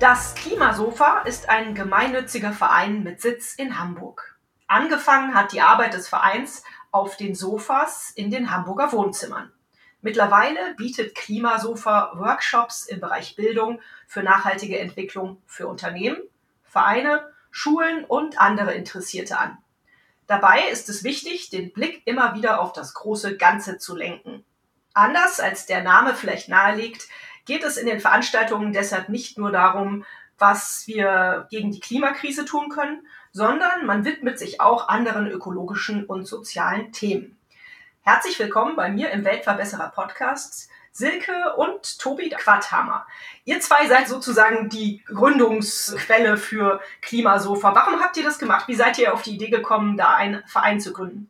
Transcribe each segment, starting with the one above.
Das Klimasofa ist ein gemeinnütziger Verein mit Sitz in Hamburg. Angefangen hat die Arbeit des Vereins auf den Sofas in den Hamburger Wohnzimmern. Mittlerweile bietet Klimasofa Workshops im Bereich Bildung für nachhaltige Entwicklung für Unternehmen, Vereine, Schulen und andere Interessierte an. Dabei ist es wichtig, den Blick immer wieder auf das große Ganze zu lenken. Anders als der Name vielleicht nahelegt, geht es in den Veranstaltungen deshalb nicht nur darum, was wir gegen die Klimakrise tun können, sondern man widmet sich auch anderen ökologischen und sozialen Themen. Herzlich willkommen bei mir im Weltverbesserer Podcast. Silke und Tobi Quadhammer. Ihr zwei seid sozusagen die Gründungsquelle für Klimasofa. Warum habt ihr das gemacht? Wie seid ihr auf die Idee gekommen, da einen Verein zu gründen?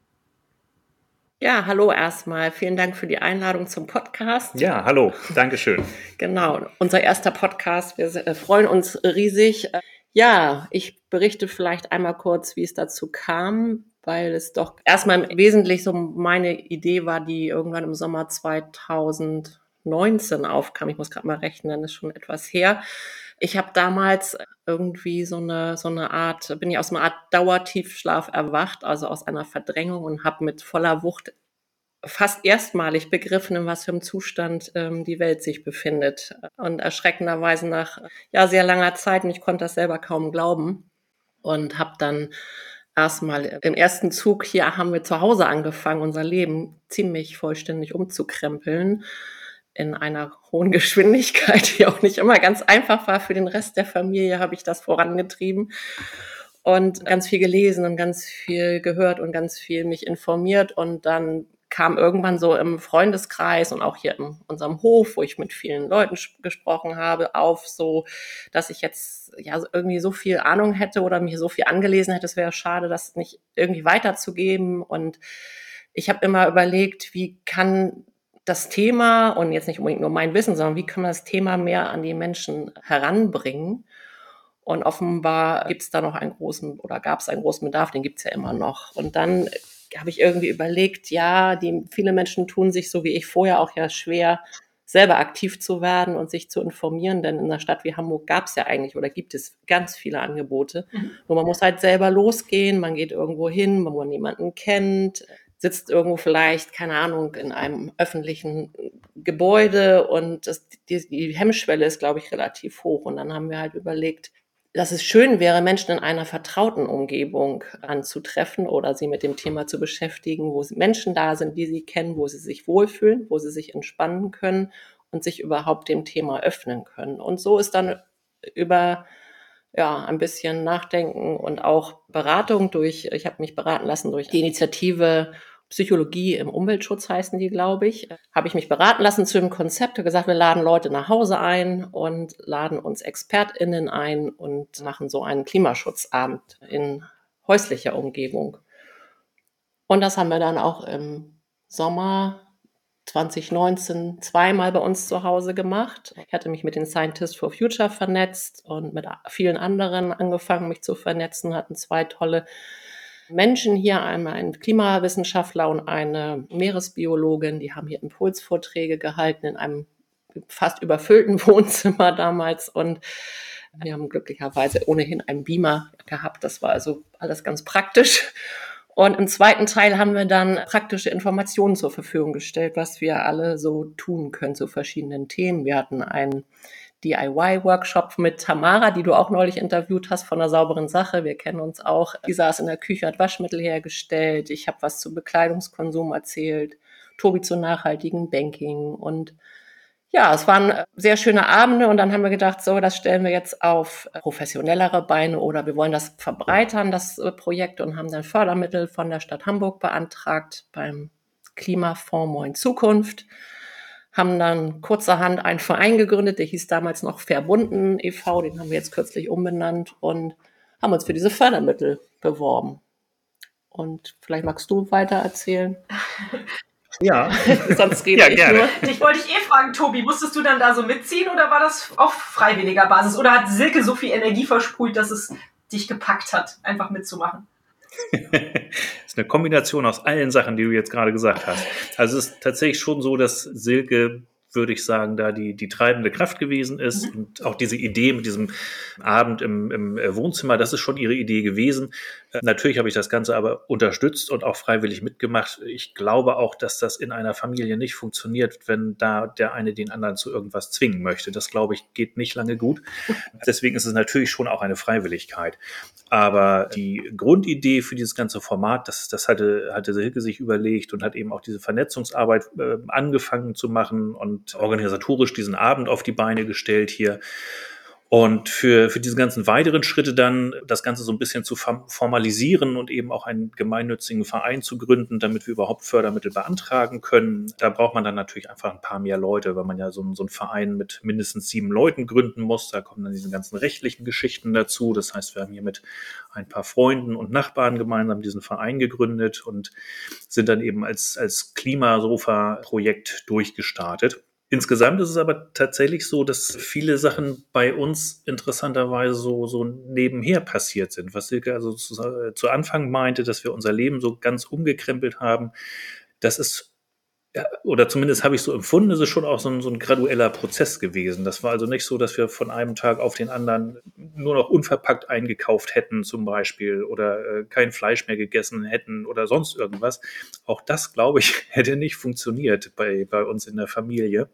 Ja, hallo erstmal. Vielen Dank für die Einladung zum Podcast. Ja, hallo. Dankeschön. Genau, unser erster Podcast. Wir äh, freuen uns riesig. Ja, ich berichte vielleicht einmal kurz, wie es dazu kam weil es doch erstmal wesentlich so meine Idee war, die irgendwann im Sommer 2019 aufkam. Ich muss gerade mal rechnen, ist schon etwas her. Ich habe damals irgendwie so eine so eine Art, bin ich aus einer Art Dauertiefschlaf erwacht, also aus einer Verdrängung und habe mit voller Wucht fast erstmalig begriffen, in was für einem Zustand ähm, die Welt sich befindet. Und erschreckenderweise nach ja sehr langer Zeit, und ich konnte das selber kaum glauben, und habe dann erstmal im ersten Zug hier haben wir zu Hause angefangen, unser Leben ziemlich vollständig umzukrempeln in einer hohen Geschwindigkeit, die auch nicht immer ganz einfach war. Für den Rest der Familie habe ich das vorangetrieben und ganz viel gelesen und ganz viel gehört und ganz viel mich informiert und dann kam irgendwann so im Freundeskreis und auch hier in unserem Hof, wo ich mit vielen Leuten gesprochen habe, auf so, dass ich jetzt ja irgendwie so viel Ahnung hätte oder mir so viel angelesen hätte. Es wäre schade, das nicht irgendwie weiterzugeben. Und ich habe immer überlegt, wie kann das Thema und jetzt nicht unbedingt nur mein Wissen, sondern wie kann man das Thema mehr an die Menschen heranbringen? Und offenbar gibt es da noch einen großen oder gab es einen großen Bedarf, den gibt es ja immer noch. Und dann habe ich irgendwie überlegt, ja, die viele Menschen tun sich so wie ich vorher auch ja schwer, selber aktiv zu werden und sich zu informieren, denn in einer Stadt wie Hamburg gab es ja eigentlich oder gibt es ganz viele Angebote. Mhm. Nur man muss halt selber losgehen, man geht irgendwo hin, wo man jemanden kennt, sitzt irgendwo vielleicht, keine Ahnung, in einem öffentlichen Gebäude und das, die, die Hemmschwelle ist, glaube ich, relativ hoch. Und dann haben wir halt überlegt, dass es schön wäre, Menschen in einer vertrauten Umgebung anzutreffen oder sie mit dem Thema zu beschäftigen, wo Menschen da sind, die sie kennen, wo sie sich wohlfühlen, wo sie sich entspannen können und sich überhaupt dem Thema öffnen können. Und so ist dann über ja, ein bisschen Nachdenken und auch Beratung durch, ich habe mich beraten lassen durch die Initiative Psychologie im Umweltschutz heißen die, glaube ich, habe ich mich beraten lassen zu dem Konzept, habe gesagt, wir laden Leute nach Hause ein und laden uns ExpertInnen ein und machen so einen Klimaschutzabend in häuslicher Umgebung. Und das haben wir dann auch im Sommer 2019 zweimal bei uns zu Hause gemacht. Ich hatte mich mit den Scientists for Future vernetzt und mit vielen anderen angefangen, mich zu vernetzen, hatten zwei tolle Menschen hier, einmal ein Klimawissenschaftler und eine Meeresbiologin, die haben hier Impulsvorträge gehalten in einem fast überfüllten Wohnzimmer damals und wir haben glücklicherweise ohnehin einen Beamer gehabt. Das war also alles ganz praktisch. Und im zweiten Teil haben wir dann praktische Informationen zur Verfügung gestellt, was wir alle so tun können zu verschiedenen Themen. Wir hatten einen DIY-Workshop mit Tamara, die du auch neulich interviewt hast von der sauberen Sache. Wir kennen uns auch. Die saß in der Küche, hat Waschmittel hergestellt. Ich habe was zu Bekleidungskonsum erzählt. Tobi zu nachhaltigen Banking und ja, es waren sehr schöne Abende und dann haben wir gedacht, so, das stellen wir jetzt auf professionellere Beine oder wir wollen das verbreitern, das Projekt und haben dann Fördermittel von der Stadt Hamburg beantragt beim Klimafonds Moin Zukunft haben dann kurzerhand einen Verein gegründet, der hieß damals noch Verbunden e.V., den haben wir jetzt kürzlich umbenannt und haben uns für diese Fördermittel beworben. Und vielleicht magst du weiter erzählen. Ja, sonst rede ja, ich gerne. nur. Ich wollte dich eh fragen, Tobi, musstest du dann da so mitziehen oder war das auf freiwilliger Basis? Oder hat Silke so viel Energie versprüht, dass es dich gepackt hat, einfach mitzumachen? Das ist eine Kombination aus allen Sachen, die du jetzt gerade gesagt hast. Also es ist tatsächlich schon so, dass Silke würde ich sagen, da die, die treibende Kraft gewesen ist. Mhm. Und auch diese Idee mit diesem Abend im, im Wohnzimmer, das ist schon ihre Idee gewesen. Äh, natürlich habe ich das Ganze aber unterstützt und auch freiwillig mitgemacht. Ich glaube auch, dass das in einer Familie nicht funktioniert, wenn da der eine den anderen zu irgendwas zwingen möchte. Das, glaube ich, geht nicht lange gut. Deswegen ist es natürlich schon auch eine Freiwilligkeit. Aber die Grundidee für dieses ganze Format, das, das hatte, hatte Silke sich überlegt und hat eben auch diese Vernetzungsarbeit äh, angefangen zu machen und organisatorisch diesen Abend auf die Beine gestellt hier. Und für, für diese ganzen weiteren Schritte dann das Ganze so ein bisschen zu formalisieren und eben auch einen gemeinnützigen Verein zu gründen, damit wir überhaupt Fördermittel beantragen können. Da braucht man dann natürlich einfach ein paar mehr Leute, weil man ja so, so einen Verein mit mindestens sieben Leuten gründen muss. Da kommen dann diese ganzen rechtlichen Geschichten dazu. Das heißt, wir haben hier mit ein paar Freunden und Nachbarn gemeinsam diesen Verein gegründet und sind dann eben als, als Klimasofa-Projekt durchgestartet. Insgesamt ist es aber tatsächlich so, dass viele Sachen bei uns interessanterweise so, so nebenher passiert sind. Was Silke also zu, zu Anfang meinte, dass wir unser Leben so ganz umgekrempelt haben, das ist ja, oder zumindest habe ich so empfunden, ist es schon auch so ein, so ein gradueller Prozess gewesen. Das war also nicht so, dass wir von einem Tag auf den anderen nur noch unverpackt eingekauft hätten zum Beispiel oder äh, kein Fleisch mehr gegessen hätten oder sonst irgendwas. Auch das, glaube ich, hätte nicht funktioniert bei, bei uns in der Familie.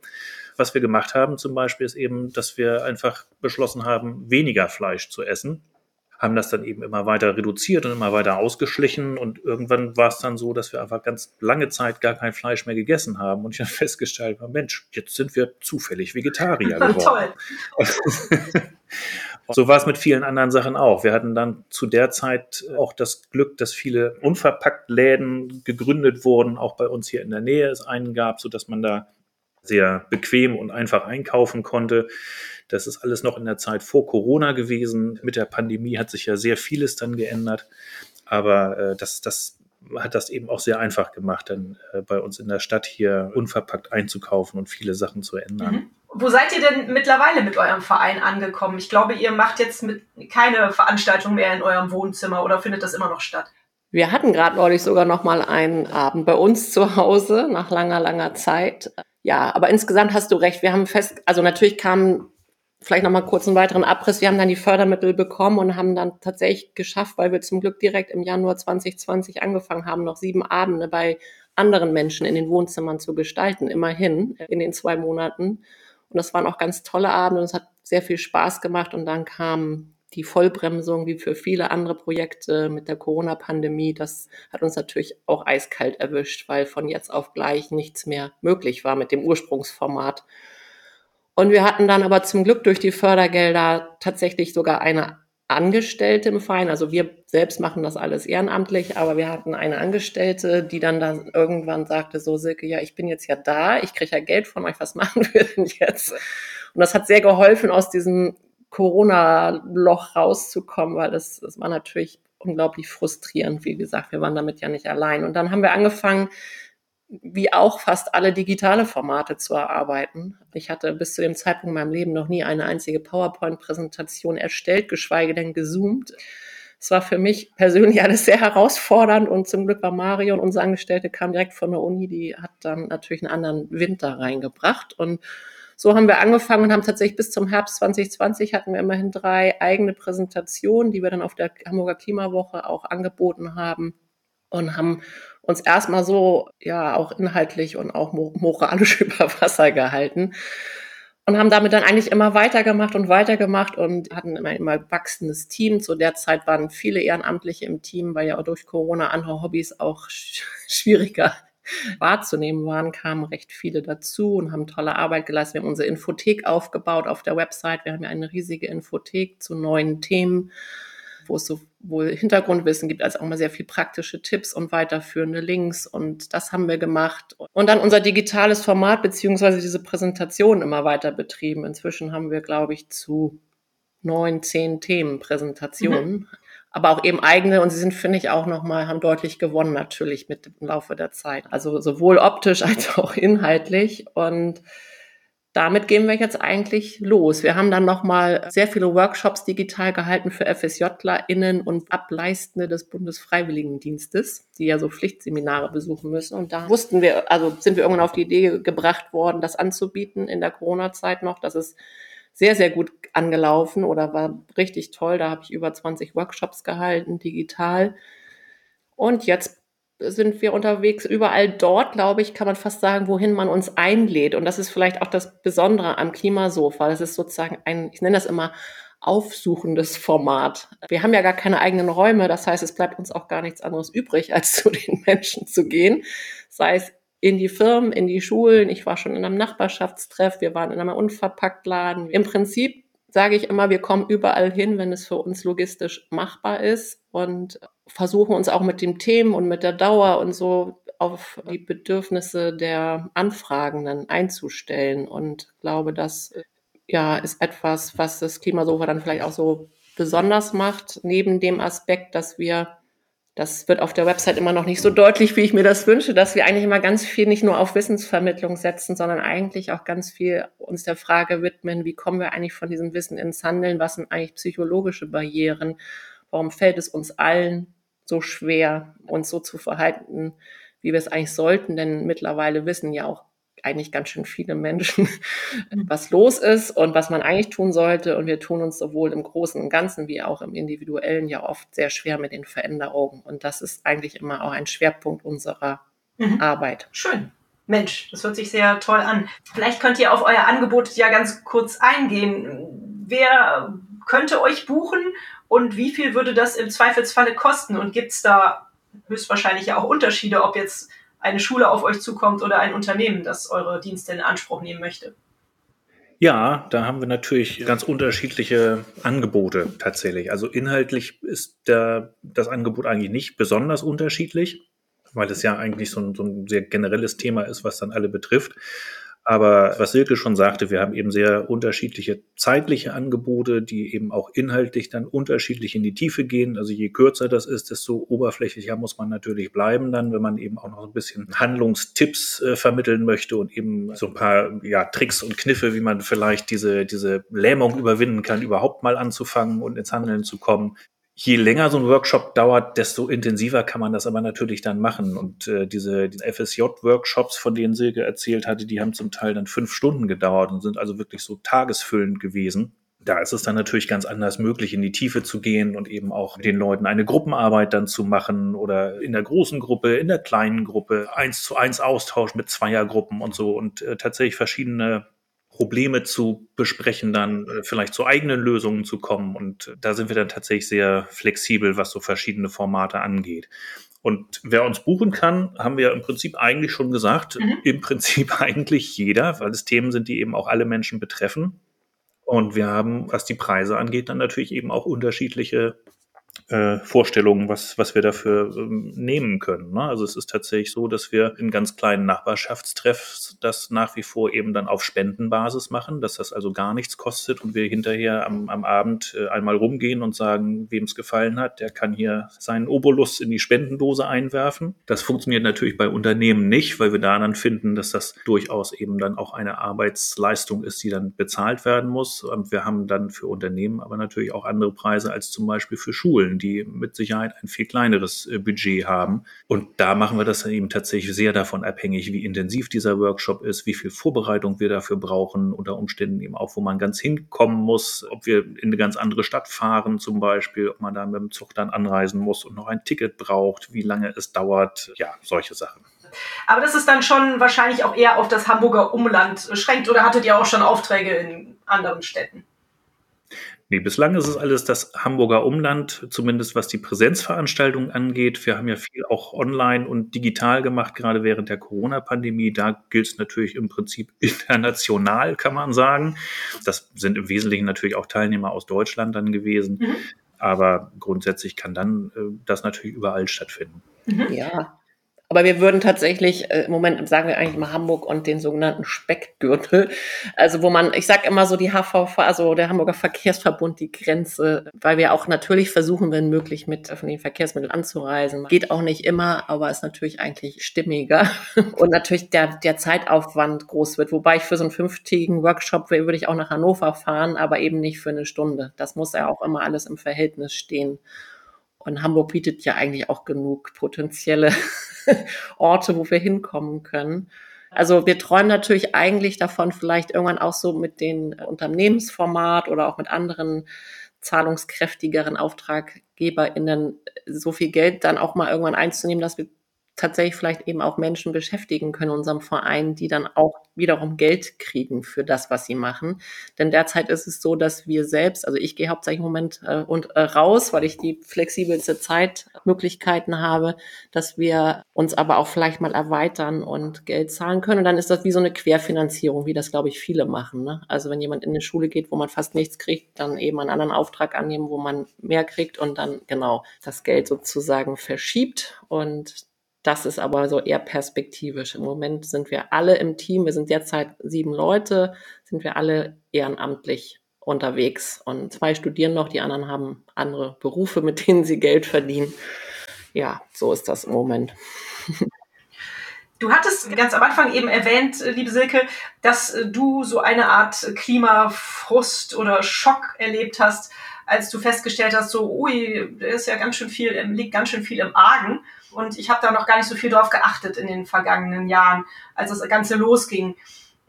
Was wir gemacht haben zum Beispiel ist eben, dass wir einfach beschlossen haben, weniger Fleisch zu essen haben das dann eben immer weiter reduziert und immer weiter ausgeschlichen. Und irgendwann war es dann so, dass wir einfach ganz lange Zeit gar kein Fleisch mehr gegessen haben. Und ich habe festgestellt, Mensch, jetzt sind wir zufällig Vegetarier geworden. Toll. so war es mit vielen anderen Sachen auch. Wir hatten dann zu der Zeit auch das Glück, dass viele unverpackt Läden gegründet wurden, auch bei uns hier in der Nähe es einen gab, so dass man da sehr bequem und einfach einkaufen konnte. Das ist alles noch in der Zeit vor Corona gewesen. Mit der Pandemie hat sich ja sehr vieles dann geändert. Aber äh, das, das hat das eben auch sehr einfach gemacht, dann äh, bei uns in der Stadt hier unverpackt einzukaufen und viele Sachen zu ändern. Mhm. Wo seid ihr denn mittlerweile mit eurem Verein angekommen? Ich glaube, ihr macht jetzt mit keine Veranstaltung mehr in eurem Wohnzimmer oder findet das immer noch statt? Wir hatten gerade neulich sogar noch mal einen Abend bei uns zu Hause nach langer, langer Zeit. Ja, aber insgesamt hast du recht. Wir haben fest, also natürlich kamen vielleicht noch mal kurz einen weiteren Abriss. Wir haben dann die Fördermittel bekommen und haben dann tatsächlich geschafft, weil wir zum Glück direkt im Januar 2020 angefangen haben, noch sieben Abende bei anderen Menschen in den Wohnzimmern zu gestalten, immerhin in den zwei Monaten. Und das waren auch ganz tolle Abende und es hat sehr viel Spaß gemacht. Und dann kam die Vollbremsung wie für viele andere Projekte mit der Corona-Pandemie. Das hat uns natürlich auch eiskalt erwischt, weil von jetzt auf gleich nichts mehr möglich war mit dem Ursprungsformat. Und wir hatten dann aber zum Glück durch die Fördergelder tatsächlich sogar eine Angestellte im Verein. Also wir selbst machen das alles ehrenamtlich, aber wir hatten eine Angestellte, die dann da irgendwann sagte, so Silke, ja, ich bin jetzt ja da, ich kriege ja Geld von euch, was machen wir denn jetzt? Und das hat sehr geholfen, aus diesem Corona-Loch rauszukommen, weil das, das war natürlich unglaublich frustrierend. Wie gesagt, wir waren damit ja nicht allein. Und dann haben wir angefangen, wie auch fast alle digitale Formate zu erarbeiten. Ich hatte bis zu dem Zeitpunkt in meinem Leben noch nie eine einzige PowerPoint-Präsentation erstellt, geschweige denn gezoomt. Es war für mich persönlich alles sehr herausfordernd und zum Glück war Mario und unsere Angestellte kam direkt von der Uni, die hat dann natürlich einen anderen Winter reingebracht und so haben wir angefangen und haben tatsächlich bis zum Herbst 2020 hatten wir immerhin drei eigene Präsentationen, die wir dann auf der Hamburger Klimawoche auch angeboten haben und haben uns erstmal so, ja, auch inhaltlich und auch moralisch über Wasser gehalten und haben damit dann eigentlich immer weitergemacht und weitergemacht und hatten immer, immer wachsendes Team. Zu der Zeit waren viele Ehrenamtliche im Team, weil ja auch durch Corona andere Hobbys auch schwieriger wahrzunehmen waren, kamen recht viele dazu und haben tolle Arbeit geleistet. Wir haben unsere Infothek aufgebaut auf der Website. Wir haben ja eine riesige Infothek zu neuen Themen wo es sowohl Hintergrundwissen gibt, als auch mal sehr viel praktische Tipps und weiterführende Links. Und das haben wir gemacht. Und dann unser digitales Format beziehungsweise diese Präsentation immer weiter betrieben. Inzwischen haben wir, glaube ich, zu neun, zehn Themen, Präsentationen. Mhm. Aber auch eben eigene und sie sind, finde ich, auch nochmal, haben deutlich gewonnen natürlich mit im Laufe der Zeit. Also sowohl optisch als auch inhaltlich. Und damit gehen wir jetzt eigentlich los. Wir haben dann nochmal sehr viele Workshops digital gehalten für FSJlerInnen und Ableistende des Bundesfreiwilligendienstes, die ja so Pflichtseminare besuchen müssen. Und da wussten wir, also sind wir irgendwann auf die Idee gebracht worden, das anzubieten in der Corona-Zeit noch. Das ist sehr, sehr gut angelaufen oder war richtig toll. Da habe ich über 20 Workshops gehalten, digital. Und jetzt sind wir unterwegs. Überall dort, glaube ich, kann man fast sagen, wohin man uns einlädt. Und das ist vielleicht auch das Besondere am Klimasofa. Das ist sozusagen ein, ich nenne das immer, aufsuchendes Format. Wir haben ja gar keine eigenen Räume. Das heißt, es bleibt uns auch gar nichts anderes übrig, als zu den Menschen zu gehen. Sei es in die Firmen, in die Schulen. Ich war schon in einem Nachbarschaftstreff. Wir waren in einem Unverpacktladen. Im Prinzip sage ich immer, wir kommen überall hin, wenn es für uns logistisch machbar ist und versuchen uns auch mit den Themen und mit der Dauer und so auf die Bedürfnisse der Anfragenden einzustellen. Und glaube, das ja ist etwas, was das Klimasofa dann vielleicht auch so besonders macht, neben dem Aspekt, dass wir das wird auf der Website immer noch nicht so deutlich, wie ich mir das wünsche, dass wir eigentlich immer ganz viel nicht nur auf Wissensvermittlung setzen, sondern eigentlich auch ganz viel uns der Frage widmen, wie kommen wir eigentlich von diesem Wissen ins Handeln? Was sind eigentlich psychologische Barrieren? Warum fällt es uns allen so schwer, uns so zu verhalten, wie wir es eigentlich sollten? Denn mittlerweile wissen ja auch eigentlich ganz schön viele Menschen, mhm. was los ist und was man eigentlich tun sollte. Und wir tun uns sowohl im Großen und Ganzen wie auch im Individuellen ja oft sehr schwer mit den Veränderungen. Und das ist eigentlich immer auch ein Schwerpunkt unserer mhm. Arbeit. Schön. Mensch, das hört sich sehr toll an. Vielleicht könnt ihr auf euer Angebot ja ganz kurz eingehen. Wer könnte euch buchen und wie viel würde das im Zweifelsfalle kosten? Und gibt es da höchstwahrscheinlich ja auch Unterschiede, ob jetzt eine Schule auf euch zukommt oder ein Unternehmen, das eure Dienste in Anspruch nehmen möchte? Ja, da haben wir natürlich ganz unterschiedliche Angebote tatsächlich. Also inhaltlich ist der, das Angebot eigentlich nicht besonders unterschiedlich, weil es ja eigentlich so ein, so ein sehr generelles Thema ist, was dann alle betrifft. Aber was Silke schon sagte, wir haben eben sehr unterschiedliche zeitliche Angebote, die eben auch inhaltlich dann unterschiedlich in die Tiefe gehen. Also je kürzer das ist, desto oberflächlicher muss man natürlich bleiben dann, wenn man eben auch noch ein bisschen Handlungstipps äh, vermitteln möchte und eben so ein paar ja, Tricks und Kniffe, wie man vielleicht diese, diese Lähmung überwinden kann, überhaupt mal anzufangen und ins Handeln zu kommen je länger so ein Workshop dauert, desto intensiver kann man das aber natürlich dann machen. Und äh, diese, diese FSJ-Workshops, von denen Silke erzählt hatte, die haben zum Teil dann fünf Stunden gedauert und sind also wirklich so tagesfüllend gewesen. Da ist es dann natürlich ganz anders möglich, in die Tiefe zu gehen und eben auch den Leuten eine Gruppenarbeit dann zu machen oder in der großen Gruppe, in der kleinen Gruppe, eins zu eins Austausch mit Zweiergruppen und so und äh, tatsächlich verschiedene Probleme zu besprechen, dann äh, vielleicht zu eigenen Lösungen zu kommen. Und da sind wir dann tatsächlich sehr flexibel, was so verschiedene Formate angeht. Und wer uns buchen kann, haben wir im Prinzip eigentlich schon gesagt, mhm. im Prinzip eigentlich jeder, weil es Themen sind, die eben auch alle Menschen betreffen. Und wir haben, was die Preise angeht, dann natürlich eben auch unterschiedliche äh, Vorstellungen, was, was wir dafür ähm, nehmen können. Ne? Also es ist tatsächlich so, dass wir in ganz kleinen Nachbarschaftstreffs das nach wie vor eben dann auf Spendenbasis machen, dass das also gar nichts kostet und wir hinterher am, am Abend äh, einmal rumgehen und sagen, wem es gefallen hat, der kann hier seinen Obolus in die Spendendose einwerfen. Das funktioniert natürlich bei Unternehmen nicht, weil wir da dann finden, dass das durchaus eben dann auch eine Arbeitsleistung ist, die dann bezahlt werden muss. Und wir haben dann für Unternehmen aber natürlich auch andere Preise als zum Beispiel für Schulen die mit Sicherheit ein viel kleineres äh, Budget haben. Und da machen wir das dann eben tatsächlich sehr davon abhängig, wie intensiv dieser Workshop ist, wie viel Vorbereitung wir dafür brauchen, unter Umständen eben auch, wo man ganz hinkommen muss, ob wir in eine ganz andere Stadt fahren zum Beispiel, ob man da mit dem Zug dann anreisen muss und noch ein Ticket braucht, wie lange es dauert, ja, solche Sachen. Aber das ist dann schon wahrscheinlich auch eher auf das Hamburger Umland beschränkt oder hattet ihr auch schon Aufträge in anderen Städten? Nee, bislang ist es alles das Hamburger Umland, zumindest was die Präsenzveranstaltungen angeht. Wir haben ja viel auch online und digital gemacht, gerade während der Corona-Pandemie. Da gilt es natürlich im Prinzip international, kann man sagen. Das sind im Wesentlichen natürlich auch Teilnehmer aus Deutschland dann gewesen. Mhm. Aber grundsätzlich kann dann äh, das natürlich überall stattfinden. Mhm. Ja, Aber wir würden tatsächlich, äh, im Moment sagen wir eigentlich mal Hamburg und den sogenannten Speckgürtel. Also wo man, ich sage immer so die HVV, also der Hamburger Verkehrsverbund, die Grenze, weil wir auch natürlich versuchen, wenn möglich, mit öffentlichen Verkehrsmitteln anzureisen. Geht auch nicht immer, aber ist natürlich eigentlich stimmiger. Und natürlich der, der Zeitaufwand groß wird. Wobei ich für so einen fünftägigen Workshop würde ich auch nach Hannover fahren, aber eben nicht für eine Stunde. Das muss ja auch immer alles im Verhältnis stehen. Und Hamburg bietet ja eigentlich auch genug potenzielle Orte, wo wir hinkommen können. Also wir träumen natürlich eigentlich davon, vielleicht irgendwann auch so mit den Unternehmensformat oder auch mit anderen zahlungskräftigeren AuftraggeberInnen so viel Geld dann auch mal irgendwann einzunehmen, dass wir tatsächlich vielleicht eben auch Menschen beschäftigen können in unserem Verein, die dann auch wiederum Geld kriegen für das, was sie machen. Denn derzeit ist es so, dass wir selbst, also ich gehe hauptsächlich im Moment äh, und äh, raus, weil ich die flexibelste Zeitmöglichkeiten habe, dass wir uns aber auch vielleicht mal erweitern und Geld zahlen können. Und dann ist das wie so eine Querfinanzierung, wie das, glaube ich, viele machen. Ne? Also wenn jemand in eine Schule geht, wo man fast nichts kriegt, dann eben einen anderen Auftrag annehmen, wo man mehr kriegt und dann genau das Geld sozusagen verschiebt. Und das ist aber so eher perspektivisch. Im Moment sind wir alle im Team, wir sind derzeit sieben Leute, sind wir alle ehrenamtlich unterwegs und zwei studieren noch, die anderen haben andere Berufe, mit denen sie Geld verdienen. Ja, so ist das im Moment. Du hattest ganz am Anfang eben erwähnt, liebe Silke, dass du so eine Art Klimafrust oder Schock erlebt hast, als du festgestellt hast, so, ui, da ist ja ganz schön viel, liegt ganz schön viel im Argen. Und ich habe da noch gar nicht so viel drauf geachtet in den vergangenen Jahren, als das Ganze losging.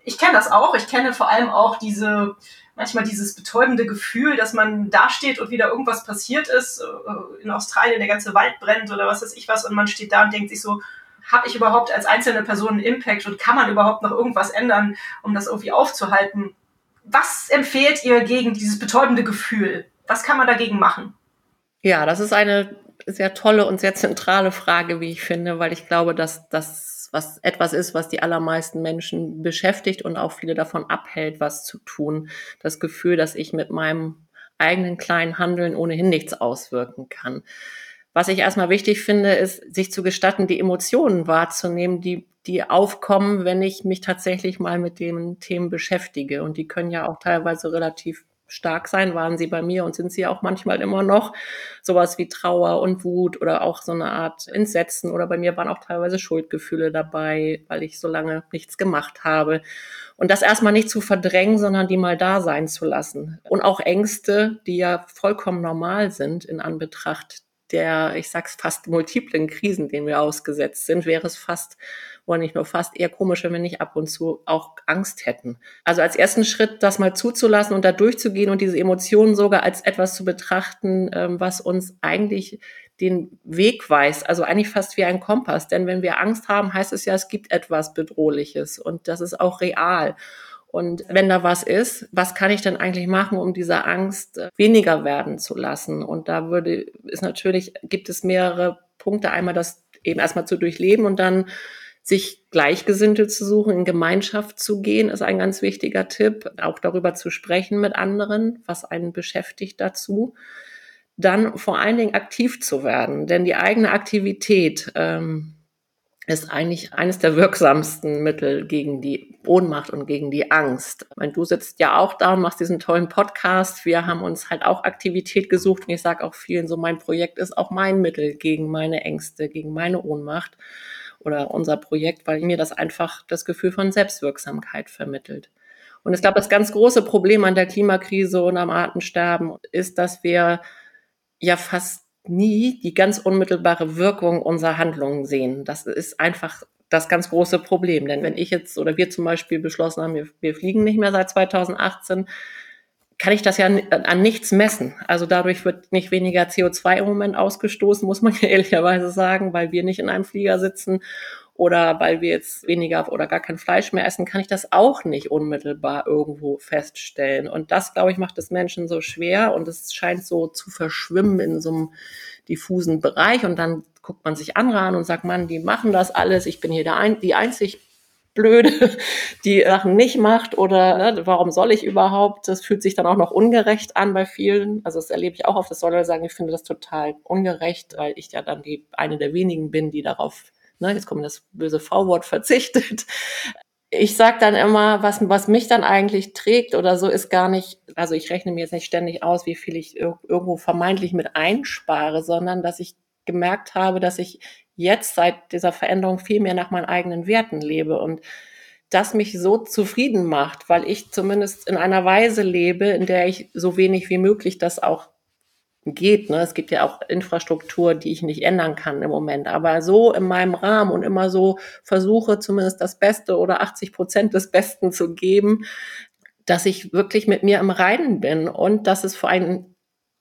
Ich kenne das auch. Ich kenne vor allem auch diese, manchmal dieses betäubende Gefühl, dass man dasteht und wieder irgendwas passiert ist. Äh, in Australien der ganze Wald brennt oder was weiß ich was und man steht da und denkt sich so, habe ich überhaupt als einzelne Person einen Impact und kann man überhaupt noch irgendwas ändern, um das irgendwie aufzuhalten? Was empfehlt ihr gegen dieses betäubende Gefühl? Was kann man dagegen machen? Ja, das ist eine sehr tolle und sehr zentrale Frage, wie ich finde, weil ich glaube, dass das was etwas ist, was die allermeisten Menschen beschäftigt und auch viele davon abhält, was zu tun. Das Gefühl, dass ich mit meinem eigenen kleinen Handeln ohnehin nichts auswirken kann. Was ich erstmal wichtig finde, ist, sich zu gestatten, die Emotionen wahrzunehmen, die, die aufkommen, wenn ich mich tatsächlich mal mit den Themen beschäftige. Und die können ja auch teilweise relativ stark sein, waren sie bei mir und sind sie auch manchmal immer noch. Sowas wie Trauer und Wut oder auch so eine Art Entsetzen oder bei mir waren auch teilweise Schuldgefühle dabei, weil ich so lange nichts gemacht habe. Und das erstmal nicht zu verdrängen, sondern die mal da sein zu lassen. Und auch Ängste, die ja vollkommen normal sind in Anbetracht der, ich sag's fast multiplen Krisen, denen wir ausgesetzt sind, wäre es fast oder nicht nur fast eher komisch, wenn wir nicht ab und zu auch Angst hätten. Also als ersten Schritt, das mal zuzulassen und da durchzugehen und diese Emotionen sogar als etwas zu betrachten, ähm, was uns eigentlich den Weg weist, also eigentlich fast wie ein Kompass. Denn wenn wir Angst haben, heißt es ja, es gibt etwas Bedrohliches und das ist auch real. Und wenn da was ist, was kann ich denn eigentlich machen, um diese Angst äh, weniger werden zu lassen? Und da würde, ist natürlich, gibt es mehrere Punkte. Einmal das eben erstmal zu durchleben und dann sich Gleichgesinnte zu suchen, in Gemeinschaft zu gehen, ist ein ganz wichtiger Tipp. Auch darüber zu sprechen mit anderen, was einen beschäftigt dazu. Dann vor allen Dingen aktiv zu werden, denn die eigene Aktivität ähm, ist eigentlich eines der wirksamsten Mittel gegen die Ohnmacht und gegen die Angst. Weil du sitzt ja auch da und machst diesen tollen Podcast. Wir haben uns halt auch Aktivität gesucht und ich sage auch vielen so, mein Projekt ist auch mein Mittel gegen meine Ängste, gegen meine Ohnmacht oder unser Projekt, weil mir das einfach das Gefühl von Selbstwirksamkeit vermittelt. Und ich glaube, das ganz große Problem an der Klimakrise und am Artensterben ist, dass wir ja fast nie die ganz unmittelbare Wirkung unserer Handlungen sehen. Das ist einfach das ganz große Problem. Denn wenn ich jetzt oder wir zum Beispiel beschlossen haben, wir, wir fliegen nicht mehr seit 2018, kann ich das ja an nichts messen. Also dadurch wird nicht weniger CO2 im Moment ausgestoßen, muss man ja ehrlicherweise sagen, weil wir nicht in einem Flieger sitzen oder weil wir jetzt weniger oder gar kein Fleisch mehr essen, kann ich das auch nicht unmittelbar irgendwo feststellen. Und das, glaube ich, macht es Menschen so schwer und es scheint so zu verschwimmen in so einem diffusen Bereich und dann guckt man sich andere an und sagt, Mann, die machen das alles, ich bin hier der ein, die einzig blöde, die Sachen nicht macht oder ne, warum soll ich überhaupt? Das fühlt sich dann auch noch ungerecht an bei vielen. Also das erlebe ich auch oft, das soll sagen, ich finde das total ungerecht, weil ich ja dann die eine der wenigen bin, die darauf ne, jetzt kommt das böse V-Wort verzichtet. Ich sage dann immer, was, was mich dann eigentlich trägt oder so, ist gar nicht, also ich rechne mir jetzt nicht ständig aus, wie viel ich irgendwo vermeintlich mit einspare, sondern dass ich gemerkt habe, dass ich jetzt seit dieser Veränderung viel mehr nach meinen eigenen Werten lebe und das mich so zufrieden macht, weil ich zumindest in einer Weise lebe, in der ich so wenig wie möglich das auch geht. Ne? Es gibt ja auch Infrastruktur, die ich nicht ändern kann im Moment. Aber so in meinem Rahmen und immer so versuche, zumindest das Beste oder 80 Prozent des Besten zu geben, dass ich wirklich mit mir im Reinen bin und dass es vor allem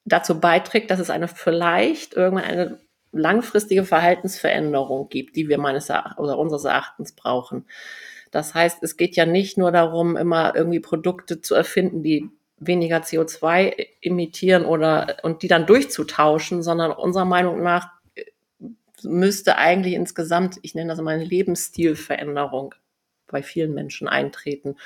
dazu beiträgt, dass es eine vielleicht irgendwann eine langfristige Verhaltensveränderung gibt, die wir meines Erachtens oder unseres Erachtens brauchen. Das heißt, es geht ja nicht nur darum, immer irgendwie Produkte zu erfinden, die weniger CO2 emittieren oder und die dann durchzutauschen, sondern unserer Meinung nach äh, müsste eigentlich insgesamt, ich nenne das immer eine Lebensstilveränderung bei vielen Menschen eintreten.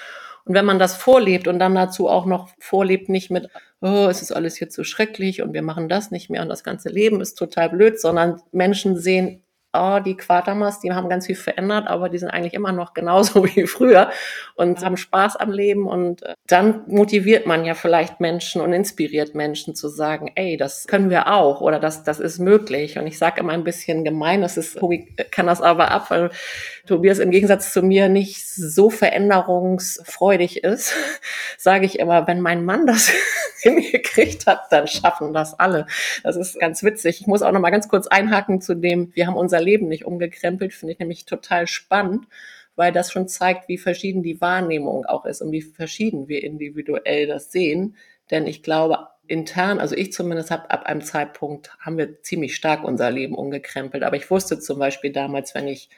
Und wenn man das vorlebt und dann dazu auch noch vorlebt, nicht mit, oh, es ist alles jetzt so schrecklich und wir machen das nicht mehr und das ganze Leben ist total blöd, sondern Menschen sehen, oh, die Quatermas, die haben ganz viel verändert, aber die sind eigentlich immer noch genauso wie früher und haben Spaß am Leben. Und äh, dann motiviert man ja vielleicht Menschen und inspiriert Menschen zu sagen, ey, das können wir auch oder das, das ist möglich. Und ich sage immer ein bisschen gemein, das ist, Tobi kann das aber ab, weil Tobias im Gegensatz zu mir nicht so veränderungsfreudig ist, sage ich immer, wenn mein Mann das hingekriegt hat, dann schaffen das alle. Das ist ganz witzig. Ich muss auch noch mal ganz kurz einhaken zu dem, wir haben unser Leben nicht umgekrempelt, finde ich nämlich total spannend, weil das schon zeigt, wie verschieden die Wahrnehmung auch ist und wie verschieden wir individuell das sehen. Denn ich glaube, intern, also ich zumindest habe ab einem Zeitpunkt, haben wir ziemlich stark unser Leben umgekrempelt. Aber ich wusste zum Beispiel damals, wenn ich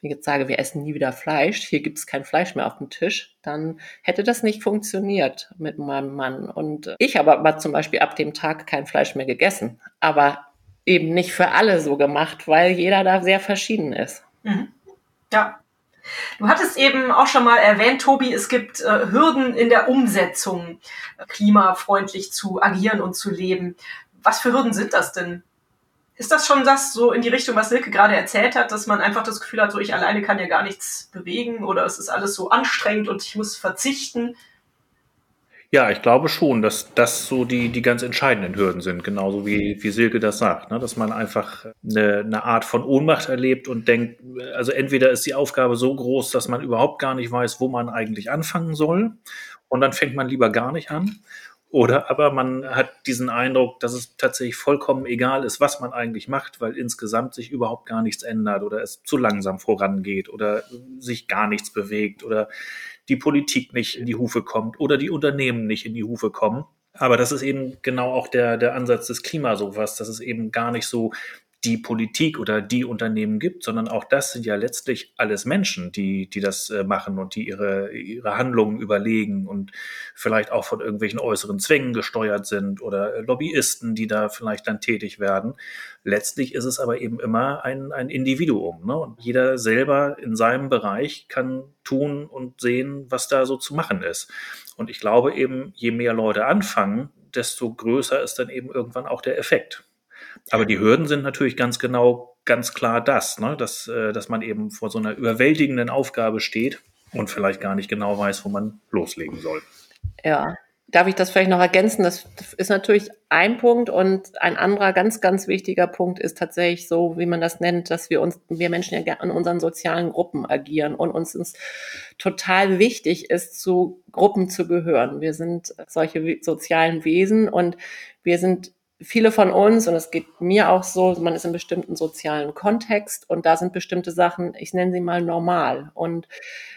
wenn ich jetzt sage, wir essen nie wieder Fleisch, hier gibt es kein Fleisch mehr auf dem Tisch, dann hätte das nicht funktioniert mit meinem Mann. Und ich habe aber zum Beispiel ab dem Tag kein Fleisch mehr gegessen. Aber eben nicht für alle so gemacht, weil jeder da sehr verschieden ist. Mhm. Ja. Du hattest eben auch schon mal erwähnt, Tobi, es gibt äh, Hürden in der Umsetzung, klimafreundlich zu agieren und zu leben. Was für Hürden sind das denn? Ist das schon das so in die Richtung, was Silke gerade erzählt hat, dass man einfach das Gefühl hat, so ich alleine kann ja gar nichts bewegen oder es ist alles so anstrengend und ich muss verzichten? Ja, ich glaube schon, dass das so die, die ganz entscheidenden Hürden sind, genauso wie, wie Silke das sagt, ne? dass man einfach eine, eine Art von Ohnmacht erlebt und denkt, also entweder ist die Aufgabe so groß, dass man überhaupt gar nicht weiß, wo man eigentlich anfangen soll und dann fängt man lieber gar nicht an oder aber man hat diesen Eindruck, dass es tatsächlich vollkommen egal ist, was man eigentlich macht, weil insgesamt sich überhaupt gar nichts ändert oder es zu langsam vorangeht oder sich gar nichts bewegt oder die Politik nicht in die Hufe kommt oder die Unternehmen nicht in die Hufe kommen. Aber das ist eben genau auch der, der Ansatz des Klimasofas, dass es eben gar nicht so die Politik oder die Unternehmen gibt, sondern auch das sind ja letztlich alles Menschen, die, die das äh, machen und die ihre, ihre Handlungen überlegen und vielleicht auch von irgendwelchen äußeren Zwängen gesteuert sind oder Lobbyisten, die da vielleicht dann tätig werden. Letztlich ist es aber eben immer ein, ein Individuum. Ne? Und jeder selber in seinem Bereich kann tun und sehen, was da so zu machen ist. Und ich glaube eben, je mehr Leute anfangen, desto größer ist dann eben irgendwann auch der Effekt. Aber die Hürden sind natürlich ganz genau, ganz klar das, ne? dass, äh, dass man eben vor so einer überwältigenden Aufgabe steht und vielleicht gar nicht genau weiß, wo man loslegen soll. Ja, darf ich das vielleicht noch ergänzen? Das ist natürlich ein Punkt und ein anderer ganz, ganz wichtiger Punkt ist tatsächlich so, wie man das nennt, dass wir uns, wir Menschen ja in unseren sozialen Gruppen agieren und uns ist total wichtig ist, zu Gruppen zu gehören. Wir sind solche sozialen Wesen und wir sind viele von uns, und es geht mir auch so, man ist in bestimmten sozialen Kontext und da sind bestimmte Sachen, ich nenne sie mal normal. Und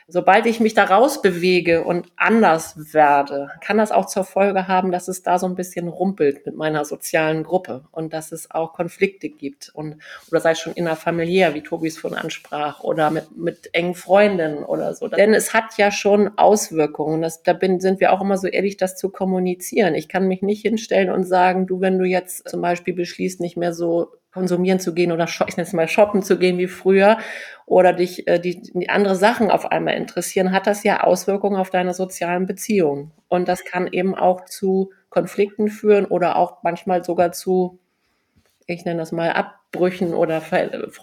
sobald ich mich da rausbewege und anders werde, kann das auch zur Folge haben, dass es da so ein bisschen rumpelt mit meiner sozialen Gruppe und dass es auch Konflikte gibt und oder sei es schon innerfamiliär, wie Tobi es vorhin ansprach, oder mit, mit engen Freundinnen oder so. Denn es hat ja schon Auswirkungen. Das, da bin, sind wir auch immer so ehrlich, das zu kommunizieren. Ich kann mich nicht hinstellen und sagen, du, wenn du jetzt zum Beispiel beschließt, nicht mehr so konsumieren zu gehen oder ich nenne es mal shoppen zu gehen wie früher oder dich äh, die, die andere Sachen auf einmal interessieren, hat das ja Auswirkungen auf deine sozialen Beziehungen. Und das kann eben auch zu Konflikten führen oder auch manchmal sogar zu ich nenne das mal Abbrüchen oder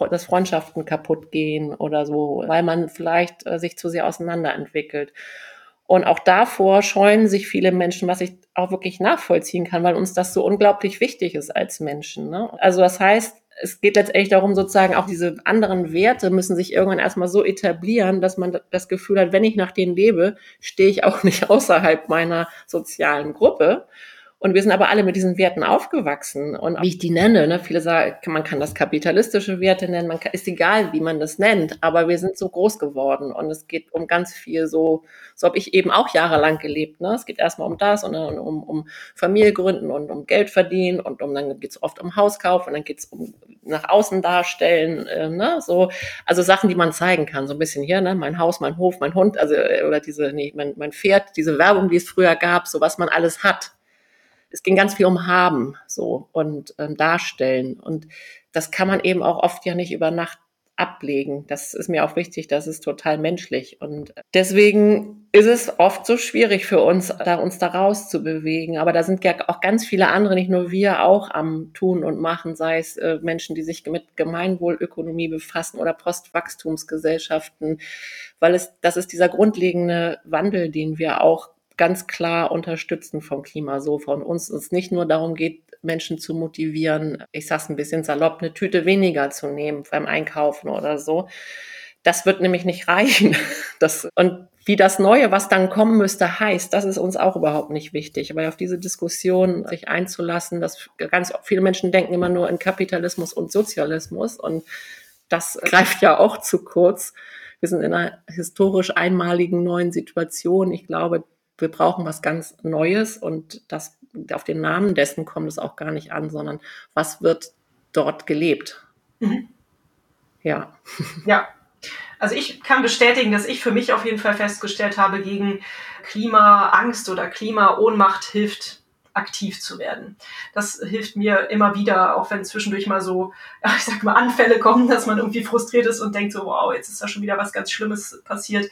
dass Freundschaften kaputt gehen oder so, weil man vielleicht äh, sich zu sehr auseinanderentwickelt. Und auch davor scheuen sich viele Menschen, was ich auch wirklich nachvollziehen kann, weil uns das so unglaublich wichtig ist als Menschen. Ne? Also das heißt, es geht letztendlich darum, sozusagen auch diese anderen Werte müssen sich irgendwann erstmal so etablieren, dass man das Gefühl hat, wenn ich nach denen lebe, stehe ich auch nicht außerhalb meiner sozialen Gruppe. Und wir sind aber alle mit diesen Werten aufgewachsen. Und wie ich die nenne, ne, viele sagen, man kann das kapitalistische Werte nennen, man kann, ist egal, wie man das nennt, aber wir sind so groß geworden und es geht um ganz viel so, so habe ich eben auch jahrelang gelebt. Ne? Es geht erstmal um das und dann um, um Familie gründen und um Geld verdienen und um dann geht es oft um Hauskauf und dann geht es um nach außen darstellen, äh, ne? so, also Sachen, die man zeigen kann, so ein bisschen hier, ne, mein Haus, mein Hof, mein Hund, also äh, oder diese, nee, mein, mein Pferd, diese Werbung, die es früher gab, so was man alles hat es ging ganz viel um Haben so und ähm, Darstellen. Und das kann man eben auch oft ja nicht über Nacht ablegen. Das ist mir auch wichtig, das ist total menschlich. Und deswegen ist es oft so schwierig für uns, da uns da rauszubewegen. Aber da sind ja auch ganz viele andere, nicht nur wir, auch am Tun und Machen, sei es äh, Menschen, die sich mit Gemeinwohlökonomie befassen oder Postwachstumsgesellschaften, weil es, das ist dieser grundlegende Wandel, den wir auch ganz klar unterstützen vom Klima so von uns es nicht nur darum geht, Menschen zu motivieren, ich sag's ein bisschen salopp, eine Tüte weniger zu nehmen beim Einkaufen oder so. Das wird nämlich nicht reichen. Das, und wie das Neue, was dann kommen müsste, heißt, das ist uns auch überhaupt nicht wichtig. Weil auf diese Diskussion sich einzulassen, dass ganz viele Menschen denken immer nur in Kapitalismus und Sozialismus und das greift ja auch zu kurz. Wir sind in einer historisch einmaligen neuen Situation. Ich glaube, wir brauchen was ganz Neues und das auf den Namen dessen kommt es auch gar nicht an, sondern was wird dort gelebt? Mhm. Ja. Ja. Also ich kann bestätigen, dass ich für mich auf jeden Fall festgestellt habe, gegen Klimaangst oder Klimaohnmacht hilft aktiv zu werden. Das hilft mir immer wieder, auch wenn zwischendurch mal so, ich sag mal, Anfälle kommen, dass man irgendwie frustriert ist und denkt so, wow, jetzt ist da schon wieder was ganz Schlimmes passiert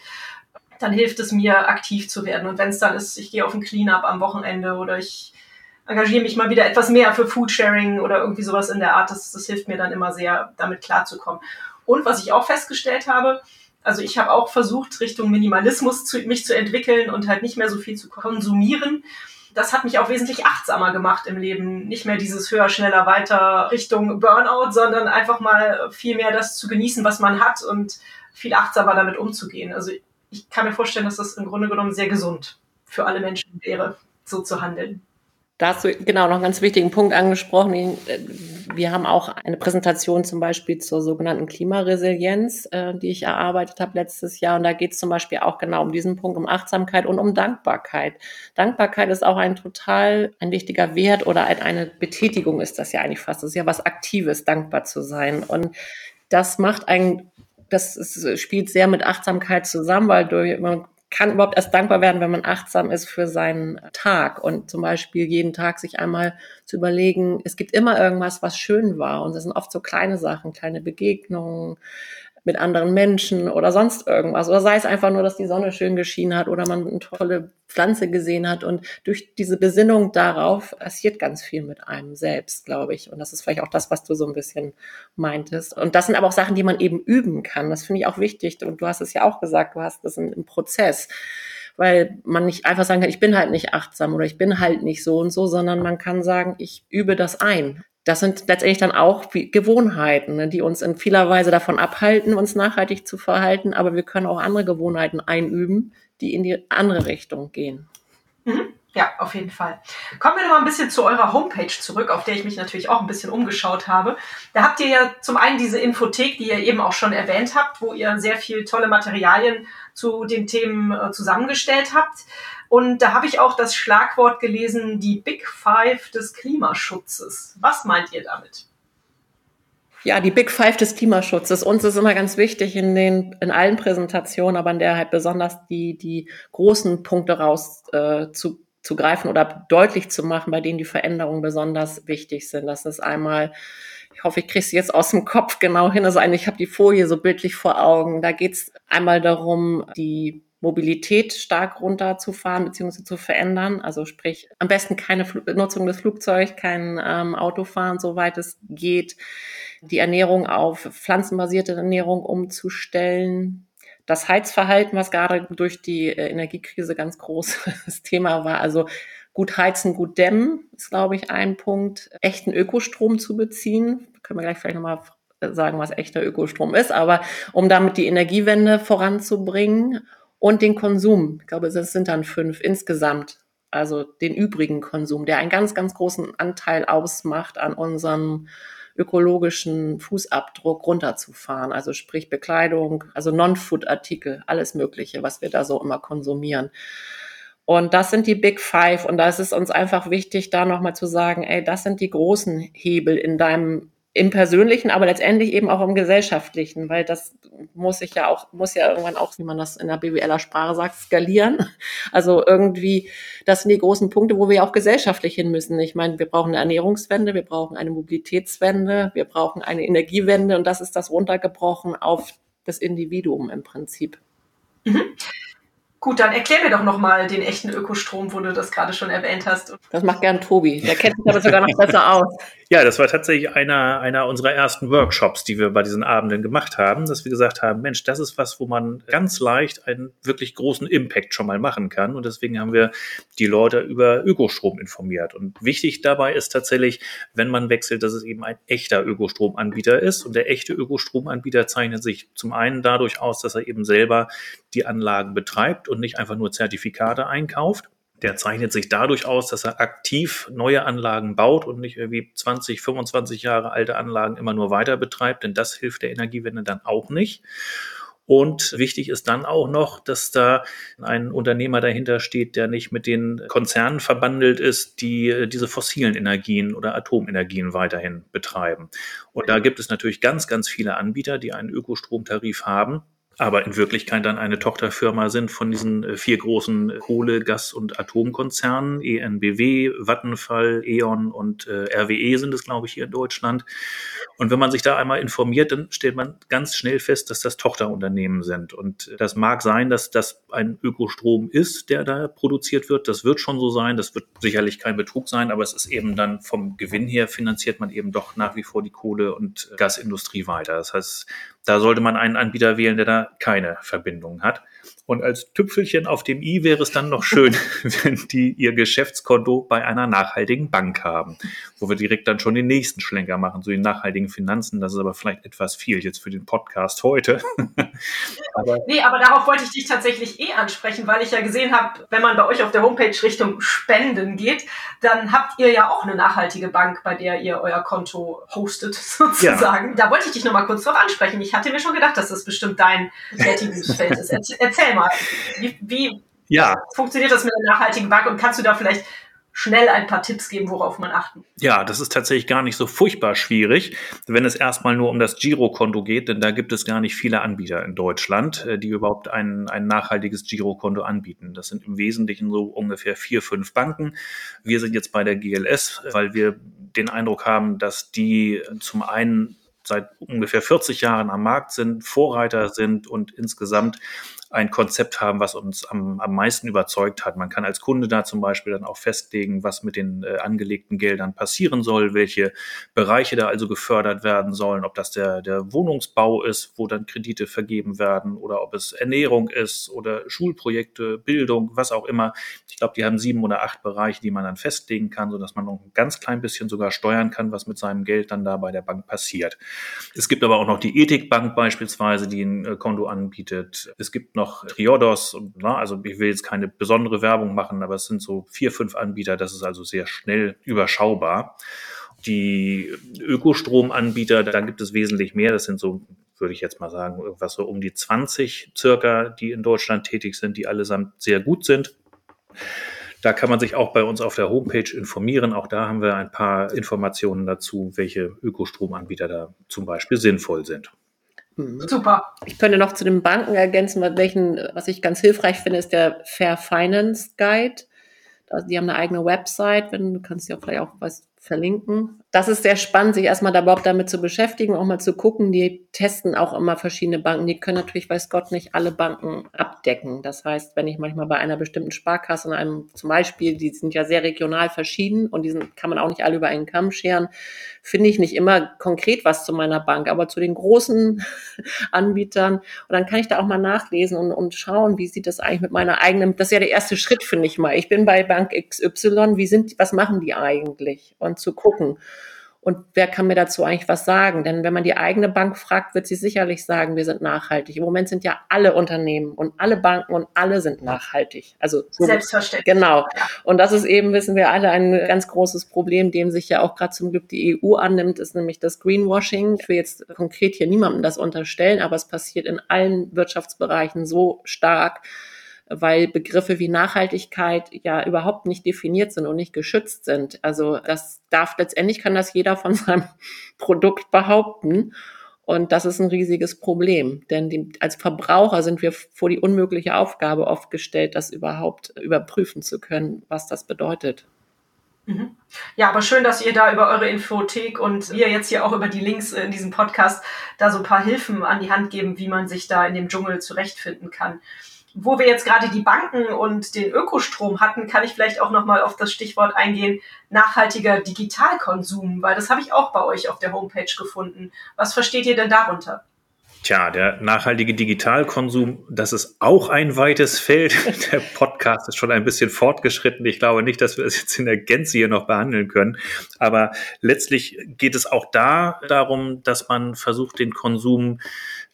dann hilft es mir, aktiv zu werden. Und wenn es dann ist, ich gehe auf ein Cleanup am Wochenende oder ich engagiere mich mal wieder etwas mehr für Foodsharing oder irgendwie sowas in der Art, das, das hilft mir dann immer sehr, damit klarzukommen. Und was ich auch festgestellt habe, also ich habe auch versucht, Richtung Minimalismus zu, mich zu entwickeln und halt nicht mehr so viel zu konsumieren. Das hat mich auch wesentlich achtsamer gemacht im Leben. Nicht mehr dieses höher, schneller, weiter Richtung Burnout, sondern einfach mal viel mehr das zu genießen, was man hat und viel achtsamer damit umzugehen. Also ich kann mir vorstellen, dass das im Grunde genommen sehr gesund für alle Menschen wäre, so zu handeln. Da hast du genau noch einen ganz wichtigen Punkt angesprochen. Wir haben auch eine Präsentation zum Beispiel zur sogenannten Klimaresilienz, äh, die ich erarbeitet habe letztes Jahr. Und da geht es zum Beispiel auch genau um diesen Punkt, um Achtsamkeit und um Dankbarkeit. Dankbarkeit ist auch ein total ein wichtiger Wert oder eine Betätigung ist das ja eigentlich fast. Das ist ja was Aktives, dankbar zu sein. Und das macht einen das ist, spielt sehr mit Achtsamkeit zusammen, weil durch, man kann überhaupt erst dankbar werden, wenn man achtsam ist für seinen Tag. Und zum Beispiel jeden Tag sich einmal zu überlegen, es gibt immer irgendwas, was schön war. Und das sind oft so kleine Sachen, kleine Begegnungen, mit anderen Menschen oder sonst irgendwas. Oder sei es einfach nur, dass die Sonne schön geschienen hat oder man eine tolle Pflanze gesehen hat. Und durch diese Besinnung darauf passiert ganz viel mit einem selbst, glaube ich. Und das ist vielleicht auch das, was du so ein bisschen meintest. Und das sind aber auch Sachen, die man eben üben kann. Das finde ich auch wichtig. Und du hast es ja auch gesagt, du hast das im Prozess weil man nicht einfach sagen kann, ich bin halt nicht achtsam oder ich bin halt nicht so und so, sondern man kann sagen, ich übe das ein das sind letztendlich dann auch Gewohnheiten, ne, die uns in vieler Weise davon abhalten, uns nachhaltig zu verhalten, aber wir können auch andere Gewohnheiten einüben, die in die andere Richtung gehen. Mhm. Ja, auf jeden Fall. Kommen wir noch mal ein bisschen zu eurer Homepage zurück, auf der ich mich natürlich auch ein bisschen umgeschaut habe. Da habt ihr ja zum einen diese Infothek, die ihr eben auch schon erwähnt habt, wo ihr sehr viel tolle Materialien zu den Themen äh, zusammengestellt habt. Und da habe ich auch das Schlagwort gelesen, die Big Five des Klimaschutzes. Was meint ihr damit? Ja, die Big Five des Klimaschutzes. Uns ist immer ganz wichtig in den, in allen Präsentationen, aber in der halt besonders die, die großen Punkte raus äh, zu, zu greifen oder deutlich zu machen, bei denen die Veränderungen besonders wichtig sind. Das ist einmal ich hoffe, ich kriege sie jetzt aus dem Kopf genau hin. Also eigentlich, ich habe die Folie so bildlich vor Augen. Da geht es einmal darum, die Mobilität stark runterzufahren bzw. zu verändern. Also sprich, am besten keine Fl Nutzung des Flugzeugs, kein ähm, Autofahren, soweit es geht. Die Ernährung auf pflanzenbasierte Ernährung umzustellen. Das Heizverhalten, was gerade durch die äh, Energiekrise ganz großes Thema war. Also gut heizen, gut dämmen ist, glaube ich, ein Punkt. Echten Ökostrom zu beziehen. Können wir gleich vielleicht nochmal sagen, was echter Ökostrom ist, aber um damit die Energiewende voranzubringen und den Konsum. Ich glaube, das sind dann fünf insgesamt. Also den übrigen Konsum, der einen ganz, ganz großen Anteil ausmacht an unserem ökologischen Fußabdruck runterzufahren. Also sprich Bekleidung, also Non-Food-Artikel, alles Mögliche, was wir da so immer konsumieren. Und das sind die Big Five. Und da ist es uns einfach wichtig, da nochmal zu sagen, ey, das sind die großen Hebel in deinem im persönlichen, aber letztendlich eben auch im gesellschaftlichen, weil das muss ich ja auch, muss ja irgendwann auch, wie man das in der BWLer Sprache sagt, skalieren. Also irgendwie, das sind die großen Punkte, wo wir auch gesellschaftlich hin müssen. Ich meine, wir brauchen eine Ernährungswende, wir brauchen eine Mobilitätswende, wir brauchen eine Energiewende und das ist das runtergebrochen auf das Individuum im Prinzip. Mhm. Gut, dann erklär mir doch nochmal den echten Ökostrom, wo du das gerade schon erwähnt hast. Das macht gern Tobi. Der kennt sich aber sogar noch besser aus. Ja, das war tatsächlich einer, einer unserer ersten Workshops, die wir bei diesen Abenden gemacht haben, dass wir gesagt haben, Mensch, das ist was, wo man ganz leicht einen wirklich großen Impact schon mal machen kann. Und deswegen haben wir die Leute über Ökostrom informiert. Und wichtig dabei ist tatsächlich, wenn man wechselt, dass es eben ein echter Ökostromanbieter ist. Und der echte Ökostromanbieter zeichnet sich zum einen dadurch aus, dass er eben selber die Anlagen betreibt und nicht einfach nur Zertifikate einkauft. Der zeichnet sich dadurch aus, dass er aktiv neue Anlagen baut und nicht irgendwie 20, 25 Jahre alte Anlagen immer nur weiter betreibt, denn das hilft der Energiewende dann auch nicht. Und wichtig ist dann auch noch, dass da ein Unternehmer dahinter steht, der nicht mit den Konzernen verbandelt ist, die äh, diese fossilen Energien oder Atomenergien weiterhin betreiben. Und da gibt es natürlich ganz, ganz viele Anbieter, die einen Ökostromtarif haben aber in Wirklichkeit dann eine Tochterfirma sind von diesen äh, vier großen Kohle-, Gas- und Atomkonzernen, ENBW, Vattenfall, E.ON und äh, RWE sind es, glaube ich, hier in Deutschland. Und wenn man sich da einmal informiert, dann stellt man ganz schnell fest, dass das Tochterunternehmen sind. Und das mag sein, dass das ein Ökostrom ist, der da produziert wird. Das wird schon so sein. Das wird sicherlich kein Betrug sein, aber es ist eben dann vom Gewinn her finanziert man eben doch nach wie vor die Kohle- und Gasindustrie weiter. Das heißt, da sollte man einen Anbieter wählen, der da keine Verbindung hat. Und als Tüpfelchen auf dem i wäre es dann noch schön, wenn die ihr Geschäftskonto bei einer nachhaltigen Bank haben, wo wir direkt dann schon den nächsten Schlenker machen, so die nachhaltigen Finanzen. Das ist aber vielleicht etwas viel jetzt für den Podcast heute. aber nee, aber darauf wollte ich dich tatsächlich eh ansprechen, weil ich ja gesehen habe, wenn man bei euch auf der Homepage Richtung Spenden geht, dann habt ihr ja auch eine nachhaltige Bank, bei der ihr euer Konto hostet, sozusagen. Ja. Da wollte ich dich nochmal kurz drauf ansprechen. Ich hatte mir schon gedacht, dass das bestimmt dein Tätigungsfeld ist. Erzähl mal, wie, wie ja. funktioniert das mit der nachhaltigen Bank und kannst du da vielleicht schnell ein paar Tipps geben, worauf man achten? Ja, das ist tatsächlich gar nicht so furchtbar schwierig, wenn es erstmal nur um das Girokonto geht, denn da gibt es gar nicht viele Anbieter in Deutschland, äh, die überhaupt ein, ein nachhaltiges Girokonto anbieten. Das sind im Wesentlichen so ungefähr vier, fünf Banken. Wir sind jetzt bei der GLS, weil wir den Eindruck haben, dass die zum einen seit ungefähr 40 Jahren am Markt sind, Vorreiter sind und insgesamt ein Konzept haben, was uns am, am meisten überzeugt hat. Man kann als Kunde da zum Beispiel dann auch festlegen, was mit den äh, angelegten Geldern passieren soll, welche Bereiche da also gefördert werden sollen, ob das der, der Wohnungsbau ist, wo dann Kredite vergeben werden oder ob es Ernährung ist oder Schulprojekte, Bildung, was auch immer. Ich glaube, die haben sieben oder acht Bereiche, die man dann festlegen kann, sodass man noch ein ganz klein bisschen sogar steuern kann, was mit seinem Geld dann da bei der Bank passiert. Es gibt aber auch noch die Ethikbank beispielsweise, die ein äh, Konto anbietet. Es gibt noch Triodos. Na, also ich will jetzt keine besondere Werbung machen, aber es sind so vier, fünf Anbieter. Das ist also sehr schnell überschaubar. Die Ökostromanbieter, da gibt es wesentlich mehr. Das sind so, würde ich jetzt mal sagen, irgendwas so um die 20 circa, die in Deutschland tätig sind, die allesamt sehr gut sind. Da kann man sich auch bei uns auf der Homepage informieren. Auch da haben wir ein paar Informationen dazu, welche Ökostromanbieter da zum Beispiel sinnvoll sind. Mhm. Super. Ich könnte noch zu den Banken ergänzen, welchen, was ich ganz hilfreich finde, ist der Fair Finance Guide. Die haben eine eigene Website, wenn du kannst ja vielleicht auch, weiß, verlinken. Das ist sehr spannend, sich erstmal da überhaupt damit zu beschäftigen, auch mal zu gucken. Die testen auch immer verschiedene Banken. Die können natürlich, weiß Gott, nicht alle Banken abdecken. Das heißt, wenn ich manchmal bei einer bestimmten Sparkasse, in einem zum Beispiel, die sind ja sehr regional verschieden und die kann man auch nicht alle über einen Kamm scheren, finde ich nicht immer konkret was zu meiner Bank, aber zu den großen Anbietern. Und dann kann ich da auch mal nachlesen und, und schauen, wie sieht das eigentlich mit meiner eigenen, das ist ja der erste Schritt, finde ich mal. Ich bin bei Bank XY, wie sind, was machen die eigentlich? Und zu gucken. Und wer kann mir dazu eigentlich was sagen? Denn wenn man die eigene Bank fragt, wird sie sicherlich sagen, wir sind nachhaltig. Im Moment sind ja alle Unternehmen und alle Banken und alle sind nachhaltig. Also so selbstverständlich. Genau. Und das ist eben, wissen wir alle, ein ganz großes Problem, dem sich ja auch gerade zum Glück die EU annimmt, ist nämlich das Greenwashing. Ich will jetzt konkret hier niemandem das unterstellen, aber es passiert in allen Wirtschaftsbereichen so stark, weil Begriffe wie Nachhaltigkeit ja überhaupt nicht definiert sind und nicht geschützt sind. Also das darf letztendlich kann das jeder von seinem Produkt behaupten. Und das ist ein riesiges Problem, denn die, als Verbraucher sind wir vor die unmögliche Aufgabe oft gestellt, das überhaupt überprüfen zu können, was das bedeutet. Mhm. Ja, aber schön, dass ihr da über eure Infothek und wir jetzt hier auch über die Links in diesem Podcast da so ein paar Hilfen an die Hand geben, wie man sich da in dem Dschungel zurechtfinden kann wo wir jetzt gerade die Banken und den Ökostrom hatten, kann ich vielleicht auch nochmal auf das Stichwort eingehen, nachhaltiger Digitalkonsum, weil das habe ich auch bei euch auf der Homepage gefunden. Was versteht ihr denn darunter? Tja, der nachhaltige Digitalkonsum, das ist auch ein weites Feld. Der Podcast ist schon ein bisschen fortgeschritten. Ich glaube nicht, dass wir es jetzt in der Gänze hier noch behandeln können. Aber letztlich geht es auch da darum, dass man versucht, den Konsum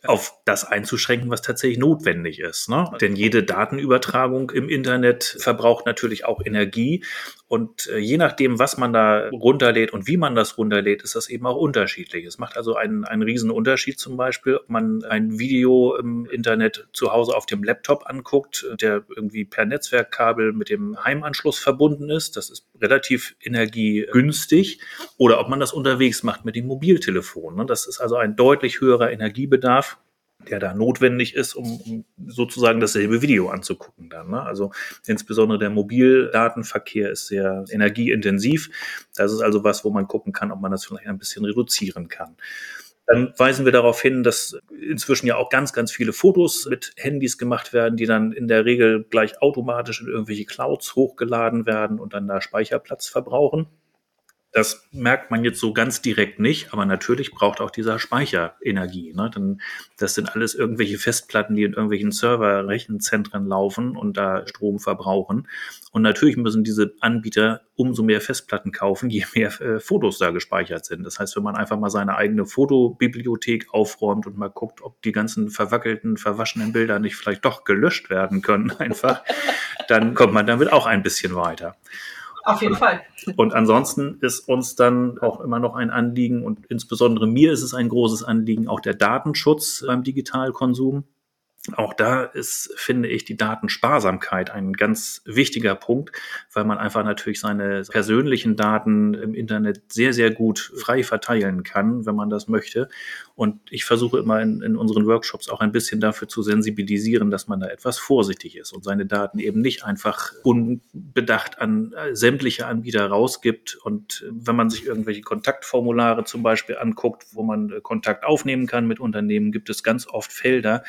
auf das einzuschränken, was tatsächlich notwendig ist. Ne? Denn jede Datenübertragung im Internet verbraucht natürlich auch Energie. Und äh, je nachdem, was man da runterlädt und wie man das runterlädt, ist das eben auch unterschiedlich. Es macht also einen, einen riesen Unterschied zum Beispiel, ob man ein Video im Internet zu Hause auf dem Laptop anguckt, der irgendwie per Netzwerkkabel mit dem Heimanschluss verbunden ist. Das ist relativ energiegünstig. Oder ob man das unterwegs macht mit dem Mobiltelefon. Ne? Das ist also ein deutlich höherer Energiebedarf der da notwendig ist, um, sozusagen dasselbe Video anzugucken dann. Ne? Also insbesondere der Mobildatenverkehr ist sehr energieintensiv. Das ist also was, wo man gucken kann, ob man das vielleicht ein bisschen reduzieren kann. Dann weisen wir darauf hin, dass inzwischen ja auch ganz, ganz viele Fotos mit Handys gemacht werden, die dann in der Regel gleich automatisch in irgendwelche Clouds hochgeladen werden und dann da Speicherplatz verbrauchen. Das merkt man jetzt so ganz direkt nicht, aber natürlich braucht auch dieser Speicher Energie. Ne? Denn das sind alles irgendwelche Festplatten, die in irgendwelchen Server-Rechenzentren laufen und da Strom verbrauchen. Und natürlich müssen diese Anbieter umso mehr Festplatten kaufen, je mehr äh, Fotos da gespeichert sind. Das heißt, wenn man einfach mal seine eigene Fotobibliothek aufräumt und mal guckt, ob die ganzen verwackelten, verwaschenen Bilder nicht vielleicht doch gelöscht werden können, einfach, dann kommt man damit auch ein bisschen weiter. Auf jeden Fall. Und ansonsten ist uns dann auch immer noch ein Anliegen und insbesondere mir ist es ein großes Anliegen, auch der Datenschutz beim Digitalkonsum. Auch da ist, finde ich, die Datensparsamkeit ein ganz wichtiger Punkt, weil man einfach natürlich seine persönlichen Daten im Internet sehr, sehr gut frei verteilen kann, wenn man das möchte. Und ich versuche immer in, in unseren Workshops auch ein bisschen dafür zu sensibilisieren, dass man da etwas vorsichtig ist und seine Daten eben nicht einfach unbedacht an sämtliche Anbieter rausgibt. Und wenn man sich irgendwelche Kontaktformulare zum Beispiel anguckt, wo man Kontakt aufnehmen kann mit Unternehmen, gibt es ganz oft Felder,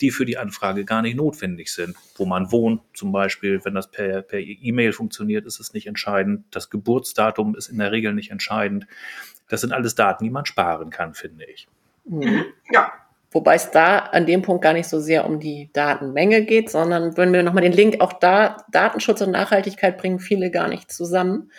die für die Anfrage gar nicht notwendig sind. Wo man wohnt zum Beispiel, wenn das per, per E-Mail funktioniert, ist es nicht entscheidend. Das Geburtsdatum ist in der Regel nicht entscheidend. Das sind alles Daten, die man sparen kann, finde ich. Mhm. Ja. Wobei es da an dem Punkt gar nicht so sehr um die Datenmenge geht, sondern wenn wir nochmal den Link auch da, Datenschutz und Nachhaltigkeit bringen viele gar nicht zusammen.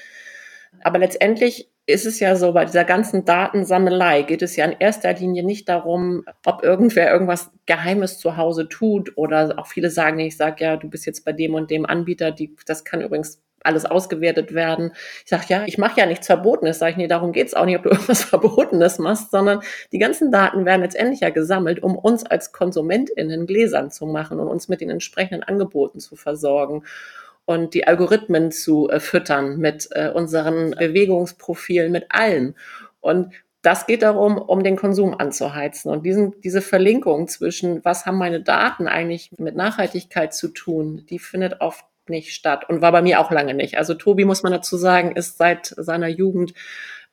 Aber letztendlich ist es ja so, bei dieser ganzen Datensammelei geht es ja in erster Linie nicht darum, ob irgendwer irgendwas Geheimes zu Hause tut oder auch viele sagen, ich sage ja, du bist jetzt bei dem und dem Anbieter, die, das kann übrigens alles ausgewertet werden. Ich sage, ja, ich mache ja nichts Verbotenes. Sag ich, nee, darum geht's auch nicht, ob du irgendwas Verbotenes machst, sondern die ganzen Daten werden letztendlich ja gesammelt, um uns als KonsumentInnen gläsern zu machen und uns mit den entsprechenden Angeboten zu versorgen und die Algorithmen zu äh, füttern mit äh, unseren Bewegungsprofilen, mit allen. Und das geht darum, um den Konsum anzuheizen. Und diesen, diese Verlinkung zwischen, was haben meine Daten eigentlich mit Nachhaltigkeit zu tun, die findet oft nicht statt und war bei mir auch lange nicht. Also Tobi, muss man dazu sagen, ist seit seiner Jugend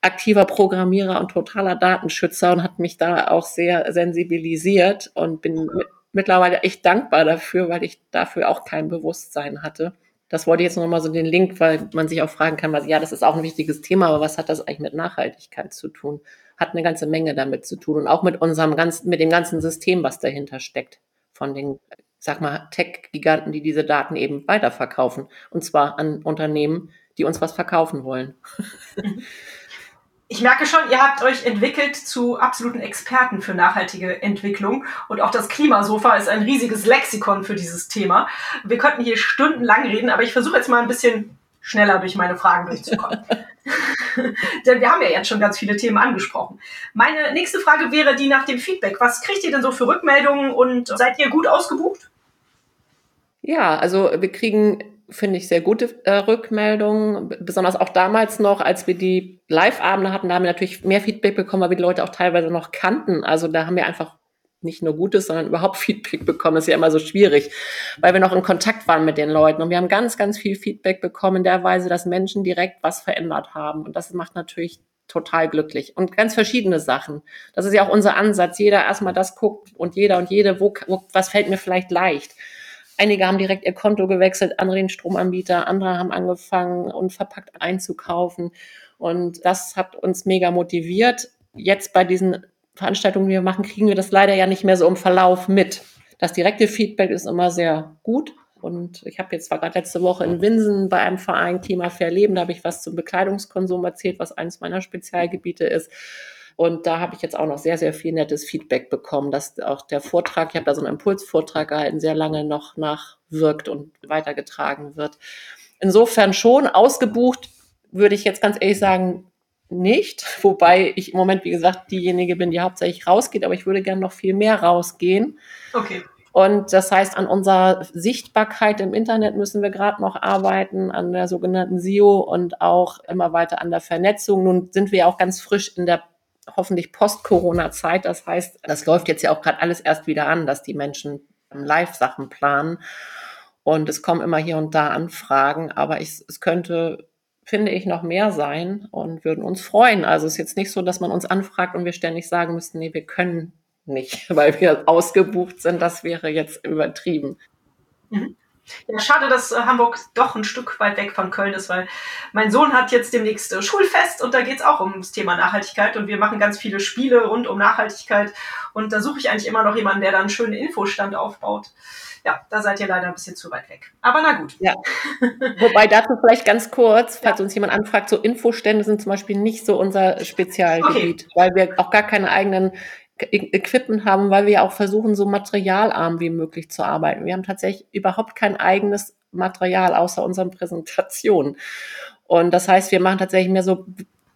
aktiver Programmierer und totaler Datenschützer und hat mich da auch sehr sensibilisiert und bin mit, mittlerweile echt dankbar dafür, weil ich dafür auch kein Bewusstsein hatte. Das wollte ich jetzt nochmal so den Link, weil man sich auch fragen kann, was, ja, das ist auch ein wichtiges Thema, aber was hat das eigentlich mit Nachhaltigkeit zu tun? Hat eine ganze Menge damit zu tun und auch mit unserem ganzen, mit dem ganzen System, was dahinter steckt, von den, sag mal, Tech-Giganten, die diese Daten eben weiterverkaufen. Und zwar an Unternehmen, die uns was verkaufen wollen. Ich merke schon, ihr habt euch entwickelt zu absoluten Experten für nachhaltige Entwicklung und auch das Klimasofa ist ein riesiges Lexikon für dieses Thema. Wir könnten hier stundenlang reden, aber ich versuche jetzt mal ein bisschen schneller durch meine Fragen durchzukommen. denn wir haben ja jetzt schon ganz viele Themen angesprochen. Meine nächste Frage wäre die nach dem Feedback. Was kriegt ihr denn so für Rückmeldungen und seid ihr gut ausgebucht? Ja, also wir kriegen finde ich, sehr gute äh, Rückmeldungen. Besonders auch damals noch, als wir die Live-Abende hatten, da haben wir natürlich mehr Feedback bekommen, weil wir die Leute auch teilweise noch kannten. Also da haben wir einfach nicht nur Gutes, sondern überhaupt Feedback bekommen. Das ist ja immer so schwierig, weil wir noch in Kontakt waren mit den Leuten. Und wir haben ganz, ganz viel Feedback bekommen in der Weise, dass Menschen direkt was verändert haben. Und das macht natürlich total glücklich. Und ganz verschiedene Sachen. Das ist ja auch unser Ansatz. Jeder erstmal das guckt und jeder und jede, wo, wo was fällt mir vielleicht leicht Einige haben direkt ihr Konto gewechselt, andere den Stromanbieter, andere haben angefangen, unverpackt einzukaufen. Und das hat uns mega motiviert. Jetzt bei diesen Veranstaltungen, die wir machen, kriegen wir das leider ja nicht mehr so im Verlauf mit. Das direkte Feedback ist immer sehr gut. Und ich habe jetzt zwar gerade letzte Woche in Winsen bei einem Verein Klima Fair Leben, da habe ich was zum Bekleidungskonsum erzählt, was eines meiner Spezialgebiete ist. Und da habe ich jetzt auch noch sehr, sehr viel nettes Feedback bekommen, dass auch der Vortrag, ich habe da so einen Impulsvortrag gehalten, sehr lange noch nachwirkt und weitergetragen wird. Insofern schon ausgebucht, würde ich jetzt ganz ehrlich sagen, nicht. Wobei ich im Moment, wie gesagt, diejenige bin, die hauptsächlich rausgeht, aber ich würde gerne noch viel mehr rausgehen. Okay. Und das heißt, an unserer Sichtbarkeit im Internet müssen wir gerade noch arbeiten, an der sogenannten SEO und auch immer weiter an der Vernetzung. Nun sind wir ja auch ganz frisch in der hoffentlich Post-Corona-Zeit. Das heißt, das läuft jetzt ja auch gerade alles erst wieder an, dass die Menschen Live-Sachen planen. Und es kommen immer hier und da Anfragen, aber ich, es könnte, finde ich, noch mehr sein und würden uns freuen. Also es ist jetzt nicht so, dass man uns anfragt und wir ständig sagen müssten, nee, wir können nicht, weil wir ausgebucht sind. Das wäre jetzt übertrieben. Mhm. Ja, schade, dass äh, Hamburg doch ein Stück weit weg von Köln ist, weil mein Sohn hat jetzt demnächst äh, Schulfest und da geht es auch ums Thema Nachhaltigkeit und wir machen ganz viele Spiele rund um Nachhaltigkeit und da suche ich eigentlich immer noch jemanden, der da einen schönen Infostand aufbaut. Ja, da seid ihr leider ein bisschen zu weit weg. Aber na gut. Ja. Wobei dazu vielleicht ganz kurz, falls ja. uns jemand anfragt, so Infostände sind zum Beispiel nicht so unser Spezialgebiet, okay. weil wir auch gar keine eigenen Equipment haben, weil wir auch versuchen, so materialarm wie möglich zu arbeiten. Wir haben tatsächlich überhaupt kein eigenes Material außer unseren Präsentationen. Und das heißt, wir machen tatsächlich mehr so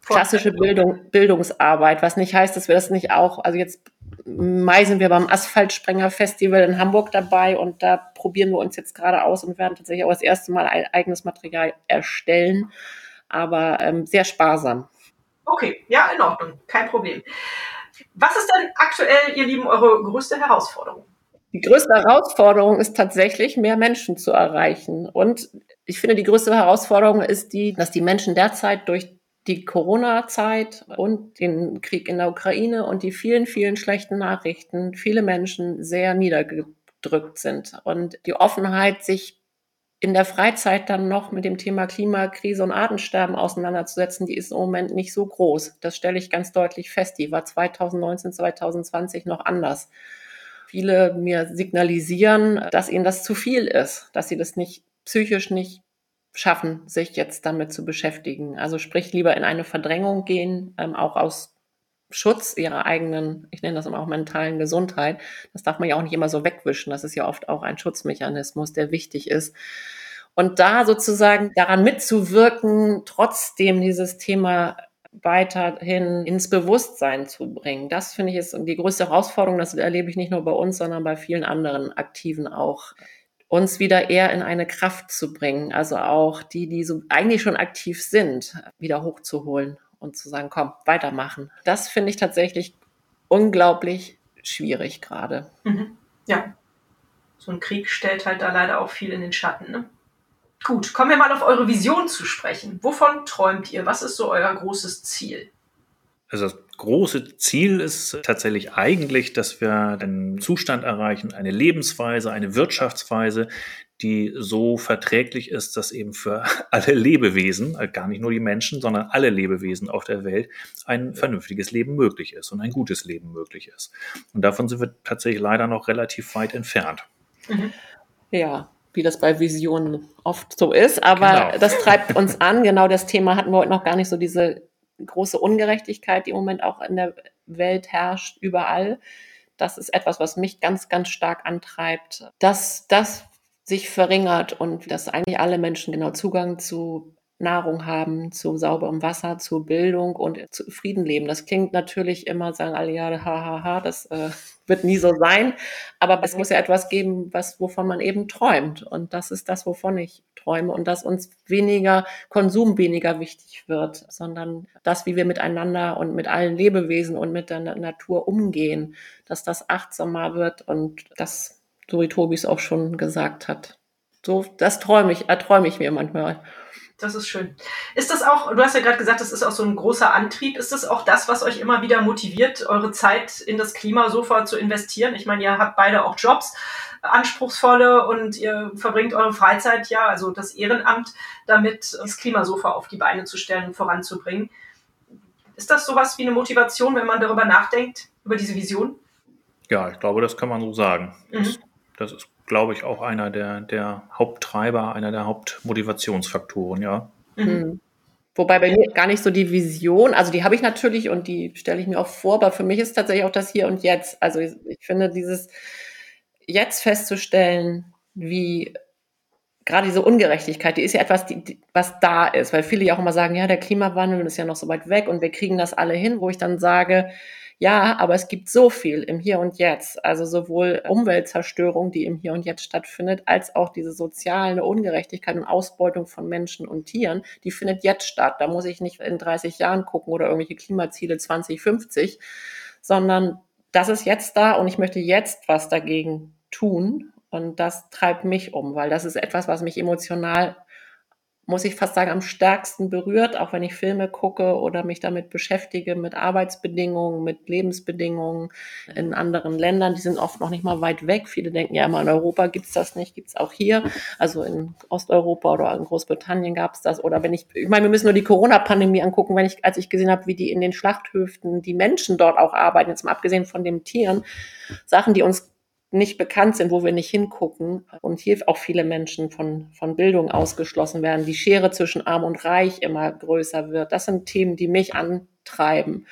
klassische Bildung, Bildungsarbeit, was nicht heißt, dass wir das nicht auch, also jetzt Mai sind wir beim Asphaltsprenger Festival in Hamburg dabei und da probieren wir uns jetzt gerade aus und werden tatsächlich auch das erste Mal ein eigenes Material erstellen, aber ähm, sehr sparsam. Okay, ja, in Ordnung, kein Problem. Was ist denn aktuell, ihr Lieben, eure größte Herausforderung? Die größte Herausforderung ist tatsächlich, mehr Menschen zu erreichen. Und ich finde, die größte Herausforderung ist die, dass die Menschen derzeit durch die Corona-Zeit und den Krieg in der Ukraine und die vielen, vielen schlechten Nachrichten viele Menschen sehr niedergedrückt sind. Und die Offenheit, sich in der Freizeit dann noch mit dem Thema Klimakrise und Artensterben auseinanderzusetzen, die ist im Moment nicht so groß. Das stelle ich ganz deutlich fest. Die war 2019, 2020 noch anders. Viele mir signalisieren, dass ihnen das zu viel ist, dass sie das nicht psychisch nicht schaffen, sich jetzt damit zu beschäftigen. Also sprich lieber in eine Verdrängung gehen, ähm, auch aus Schutz ihrer eigenen, ich nenne das immer auch mentalen Gesundheit. Das darf man ja auch nicht immer so wegwischen. Das ist ja oft auch ein Schutzmechanismus, der wichtig ist. Und da sozusagen daran mitzuwirken, trotzdem dieses Thema weiterhin ins Bewusstsein zu bringen. Das finde ich ist die größte Herausforderung. Das erlebe ich nicht nur bei uns, sondern bei vielen anderen Aktiven auch. Uns wieder eher in eine Kraft zu bringen. Also auch die, die so eigentlich schon aktiv sind, wieder hochzuholen und zu sagen, komm, weitermachen. Das finde ich tatsächlich unglaublich schwierig gerade. Mhm. Ja. So ein Krieg stellt halt da leider auch viel in den Schatten. Ne? Gut, kommen wir mal auf eure Vision zu sprechen. Wovon träumt ihr? Was ist so euer großes Ziel? Also das große Ziel ist tatsächlich eigentlich, dass wir einen Zustand erreichen, eine Lebensweise, eine Wirtschaftsweise, die so verträglich ist, dass eben für alle Lebewesen, äh, gar nicht nur die Menschen, sondern alle Lebewesen auf der Welt ein vernünftiges Leben möglich ist und ein gutes Leben möglich ist. Und davon sind wir tatsächlich leider noch relativ weit entfernt. Mhm. Ja, wie das bei Visionen oft so ist, aber genau. das treibt uns an. Genau das Thema hatten wir heute noch gar nicht so diese große Ungerechtigkeit, die im Moment auch in der Welt herrscht, überall. Das ist etwas, was mich ganz, ganz stark antreibt, dass das sich verringert und dass eigentlich alle Menschen genau Zugang zu Nahrung haben, zu sauberem Wasser, zu Bildung und zu Frieden leben. Das klingt natürlich immer, sagen alle, ja, hahaha, ha, ha, das äh, wird nie so sein. Aber es muss ja etwas geben, was, wovon man eben träumt. Und das ist das, wovon ich träume. Und dass uns weniger Konsum weniger wichtig wird, sondern das, wie wir miteinander und mit allen Lebewesen und mit der Natur umgehen, dass das achtsamer wird und das so wie Tobi es auch schon gesagt hat. So, das träume ich, erträume ich mir manchmal. Das ist schön. Ist das auch, du hast ja gerade gesagt, das ist auch so ein großer Antrieb. Ist das auch das, was euch immer wieder motiviert, eure Zeit in das Klimasofa zu investieren? Ich meine, ihr habt beide auch Jobs, anspruchsvolle und ihr verbringt eure Freizeit ja, also das Ehrenamt, damit das Klimasofa auf die Beine zu stellen und voranzubringen. Ist das sowas wie eine Motivation, wenn man darüber nachdenkt, über diese Vision? Ja, ich glaube, das kann man so sagen. Mhm. Das ist, glaube ich, auch einer der, der Haupttreiber, einer der Hauptmotivationsfaktoren, ja. Mhm. mhm. Wobei bei mir gar nicht so die Vision, also die habe ich natürlich und die stelle ich mir auch vor, aber für mich ist tatsächlich auch das Hier und Jetzt. Also ich, ich finde dieses jetzt festzustellen, wie gerade diese Ungerechtigkeit, die ist ja etwas, die, die, was da ist, weil viele ja auch immer sagen, ja, der Klimawandel ist ja noch so weit weg und wir kriegen das alle hin, wo ich dann sage, ja, aber es gibt so viel im Hier und Jetzt, also sowohl Umweltzerstörung, die im Hier und Jetzt stattfindet, als auch diese soziale Ungerechtigkeit und Ausbeutung von Menschen und Tieren, die findet jetzt statt. Da muss ich nicht in 30 Jahren gucken oder irgendwelche Klimaziele 2050, sondern das ist jetzt da und ich möchte jetzt was dagegen tun. Und das treibt mich um, weil das ist etwas, was mich emotional muss ich fast sagen, am stärksten berührt, auch wenn ich Filme gucke oder mich damit beschäftige, mit Arbeitsbedingungen, mit Lebensbedingungen in anderen Ländern. Die sind oft noch nicht mal weit weg. Viele denken ja immer, in Europa gibt's das nicht, gibt's auch hier. Also in Osteuropa oder in Großbritannien gab's das. Oder wenn ich, ich meine, wir müssen nur die Corona-Pandemie angucken, wenn ich, als ich gesehen habe, wie die in den Schlachthöften die Menschen dort auch arbeiten, jetzt mal abgesehen von den Tieren, Sachen, die uns nicht bekannt sind, wo wir nicht hingucken und hier auch viele Menschen von, von Bildung ausgeschlossen werden, die Schere zwischen Arm und Reich immer größer wird. Das sind Themen, die mich antreiben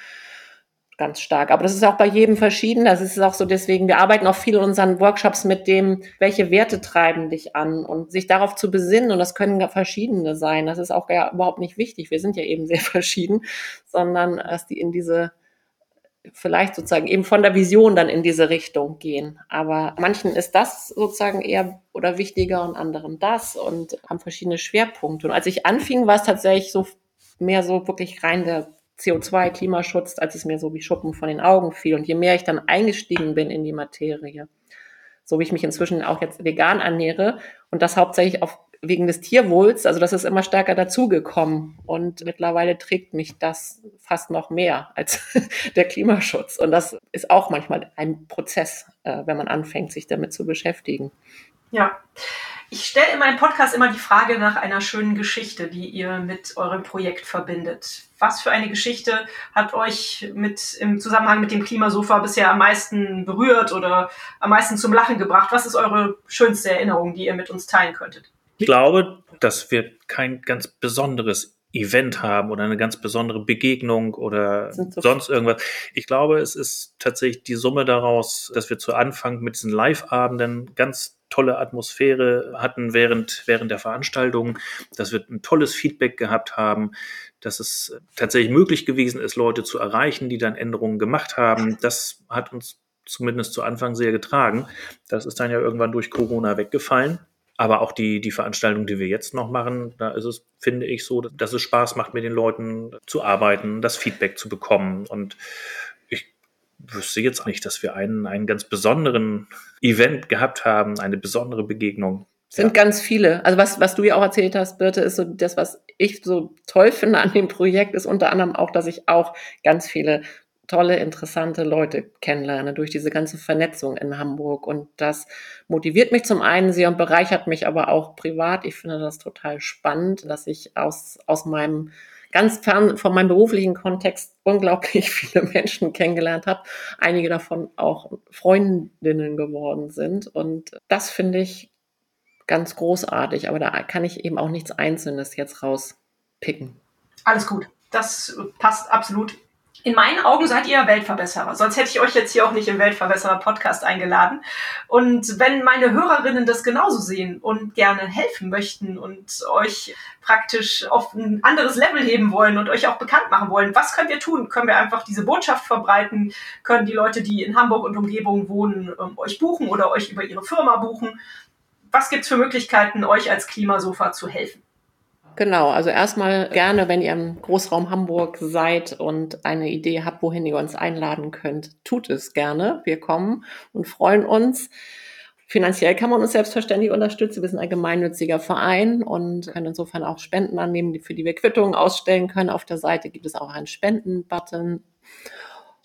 ganz stark. Aber das ist auch bei jedem verschieden. Das ist auch so deswegen, wir arbeiten auch viel in unseren Workshops mit dem, welche Werte treiben dich an und sich darauf zu besinnen. Und das können verschiedene sein. Das ist auch ja überhaupt nicht wichtig. Wir sind ja eben sehr verschieden, sondern dass die in diese vielleicht sozusagen eben von der Vision dann in diese Richtung gehen. Aber manchen ist das sozusagen eher oder wichtiger und anderen das und haben verschiedene Schwerpunkte. Und als ich anfing, war es tatsächlich so mehr so wirklich rein der CO2, Klimaschutz, als es mir so wie Schuppen von den Augen fiel. Und je mehr ich dann eingestiegen bin in die Materie, so wie ich mich inzwischen auch jetzt vegan ernähre und das hauptsächlich auf wegen des Tierwohls, also das ist immer stärker dazugekommen. Und mittlerweile trägt mich das fast noch mehr als der Klimaschutz. Und das ist auch manchmal ein Prozess, äh, wenn man anfängt, sich damit zu beschäftigen. Ja. Ich stelle in meinem Podcast immer die Frage nach einer schönen Geschichte, die ihr mit eurem Projekt verbindet. Was für eine Geschichte hat euch mit, im Zusammenhang mit dem Klimasofa bisher am meisten berührt oder am meisten zum Lachen gebracht? Was ist eure schönste Erinnerung, die ihr mit uns teilen könntet? Ich glaube, dass wir kein ganz besonderes Event haben oder eine ganz besondere Begegnung oder so sonst irgendwas. Ich glaube, es ist tatsächlich die Summe daraus, dass wir zu Anfang mit diesen Live-Abenden ganz tolle Atmosphäre hatten während, während der Veranstaltung, dass wir ein tolles Feedback gehabt haben, dass es tatsächlich möglich gewesen ist, Leute zu erreichen, die dann Änderungen gemacht haben. Das hat uns zumindest zu Anfang sehr getragen. Das ist dann ja irgendwann durch Corona weggefallen. Aber auch die, die Veranstaltung, die wir jetzt noch machen, da ist es, finde ich, so, dass es Spaß macht, mit den Leuten zu arbeiten, das Feedback zu bekommen. Und ich wüsste jetzt nicht, dass wir einen, einen ganz besonderen Event gehabt haben, eine besondere Begegnung. sind ja. ganz viele. Also was, was du ja auch erzählt hast, Birte, ist so das, was ich so toll finde an dem Projekt, ist unter anderem auch, dass ich auch ganz viele tolle, interessante Leute kennenlerne durch diese ganze Vernetzung in Hamburg. Und das motiviert mich zum einen sehr und bereichert mich aber auch privat. Ich finde das total spannend, dass ich aus, aus meinem ganz fern von meinem beruflichen Kontext unglaublich viele Menschen kennengelernt habe. Einige davon auch Freundinnen geworden sind. Und das finde ich ganz großartig, aber da kann ich eben auch nichts Einzelnes jetzt rauspicken. Alles gut. Das passt absolut. In meinen Augen seid ihr Weltverbesserer. Sonst hätte ich euch jetzt hier auch nicht im Weltverbesserer Podcast eingeladen. Und wenn meine Hörerinnen das genauso sehen und gerne helfen möchten und euch praktisch auf ein anderes Level heben wollen und euch auch bekannt machen wollen, was können wir tun? Können wir einfach diese Botschaft verbreiten? Können die Leute, die in Hamburg und Umgebung wohnen, ähm, euch buchen oder euch über ihre Firma buchen? was gibt es für Möglichkeiten, euch als Klimasofa zu helfen? Genau, also erstmal gerne, wenn ihr im Großraum Hamburg seid und eine Idee habt, wohin ihr uns einladen könnt, tut es gerne. Wir kommen und freuen uns. Finanziell kann man uns selbstverständlich unterstützen. Wir sind ein gemeinnütziger Verein und können insofern auch Spenden annehmen, für die wir Quittungen ausstellen können. Auf der Seite gibt es auch einen Spenden-Button.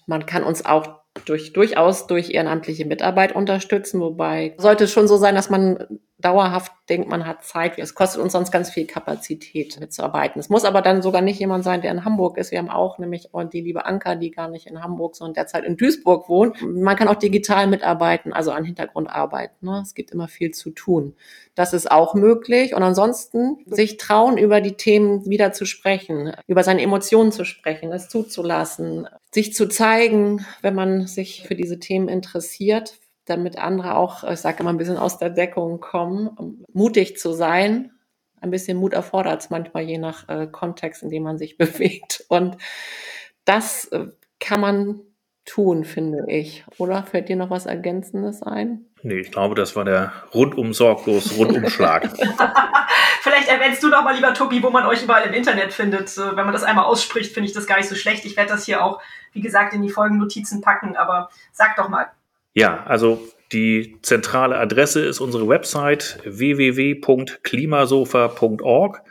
Man kann uns auch durch, durchaus durch ehrenamtliche Mitarbeit unterstützen, wobei sollte es schon so sein, dass man dauerhaft denkt, man hat Zeit. Es kostet uns sonst ganz viel Kapazität mitzuarbeiten. Es muss aber dann sogar nicht jemand sein, der in Hamburg ist. Wir haben auch nämlich die liebe Anka, die gar nicht in Hamburg, sondern derzeit in Duisburg wohnt. Man kann auch digital mitarbeiten, also an Hintergrundarbeit. Ne? Es gibt immer viel zu tun. Das ist auch möglich. Und ansonsten sich trauen, über die Themen wieder zu sprechen, über seine Emotionen zu sprechen, es zuzulassen, sich zu zeigen, wenn man sich für diese Themen interessiert, damit andere auch, ich sage immer, ein bisschen aus der Deckung kommen, um mutig zu sein. Ein bisschen Mut erfordert es manchmal, je nach äh, Kontext, in dem man sich bewegt. Und das äh, kann man tun, finde ich. Oder fällt dir noch was Ergänzendes ein? Nee, ich glaube, das war der rundum sorglos Rundumschlag. Vielleicht erwähnst du doch mal, lieber Tobi, wo man euch überall im Internet findet. Wenn man das einmal ausspricht, finde ich das gar nicht so schlecht. Ich werde das hier auch, wie gesagt, in die Folgennotizen packen, aber sag doch mal. Ja, also die zentrale Adresse ist unsere Website www.klimasofa.org.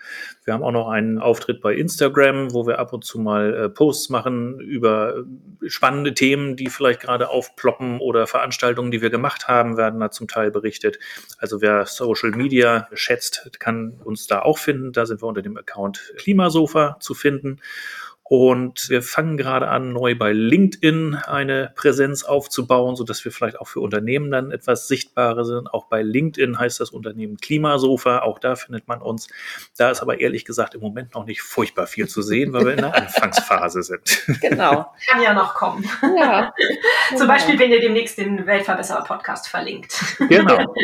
Wir haben auch noch einen Auftritt bei Instagram, wo wir ab und zu mal äh, Posts machen über spannende Themen, die vielleicht gerade aufploppen oder Veranstaltungen, die wir gemacht haben, werden da zum Teil berichtet. Also wer Social Media schätzt, kann uns da auch finden. Da sind wir unter dem Account Klimasofa zu finden. Und wir fangen gerade an, neu bei LinkedIn eine Präsenz aufzubauen, so dass wir vielleicht auch für Unternehmen dann etwas sichtbarer sind. Auch bei LinkedIn heißt das Unternehmen Klimasofa. Auch da findet man uns. Da ist aber ehrlich gesagt im Moment noch nicht furchtbar viel zu sehen, weil wir in der Anfangsphase sind. Genau. Kann ja noch kommen. Ja. Zum Beispiel, wenn ihr demnächst den Weltverbesserer Podcast verlinkt. Genau.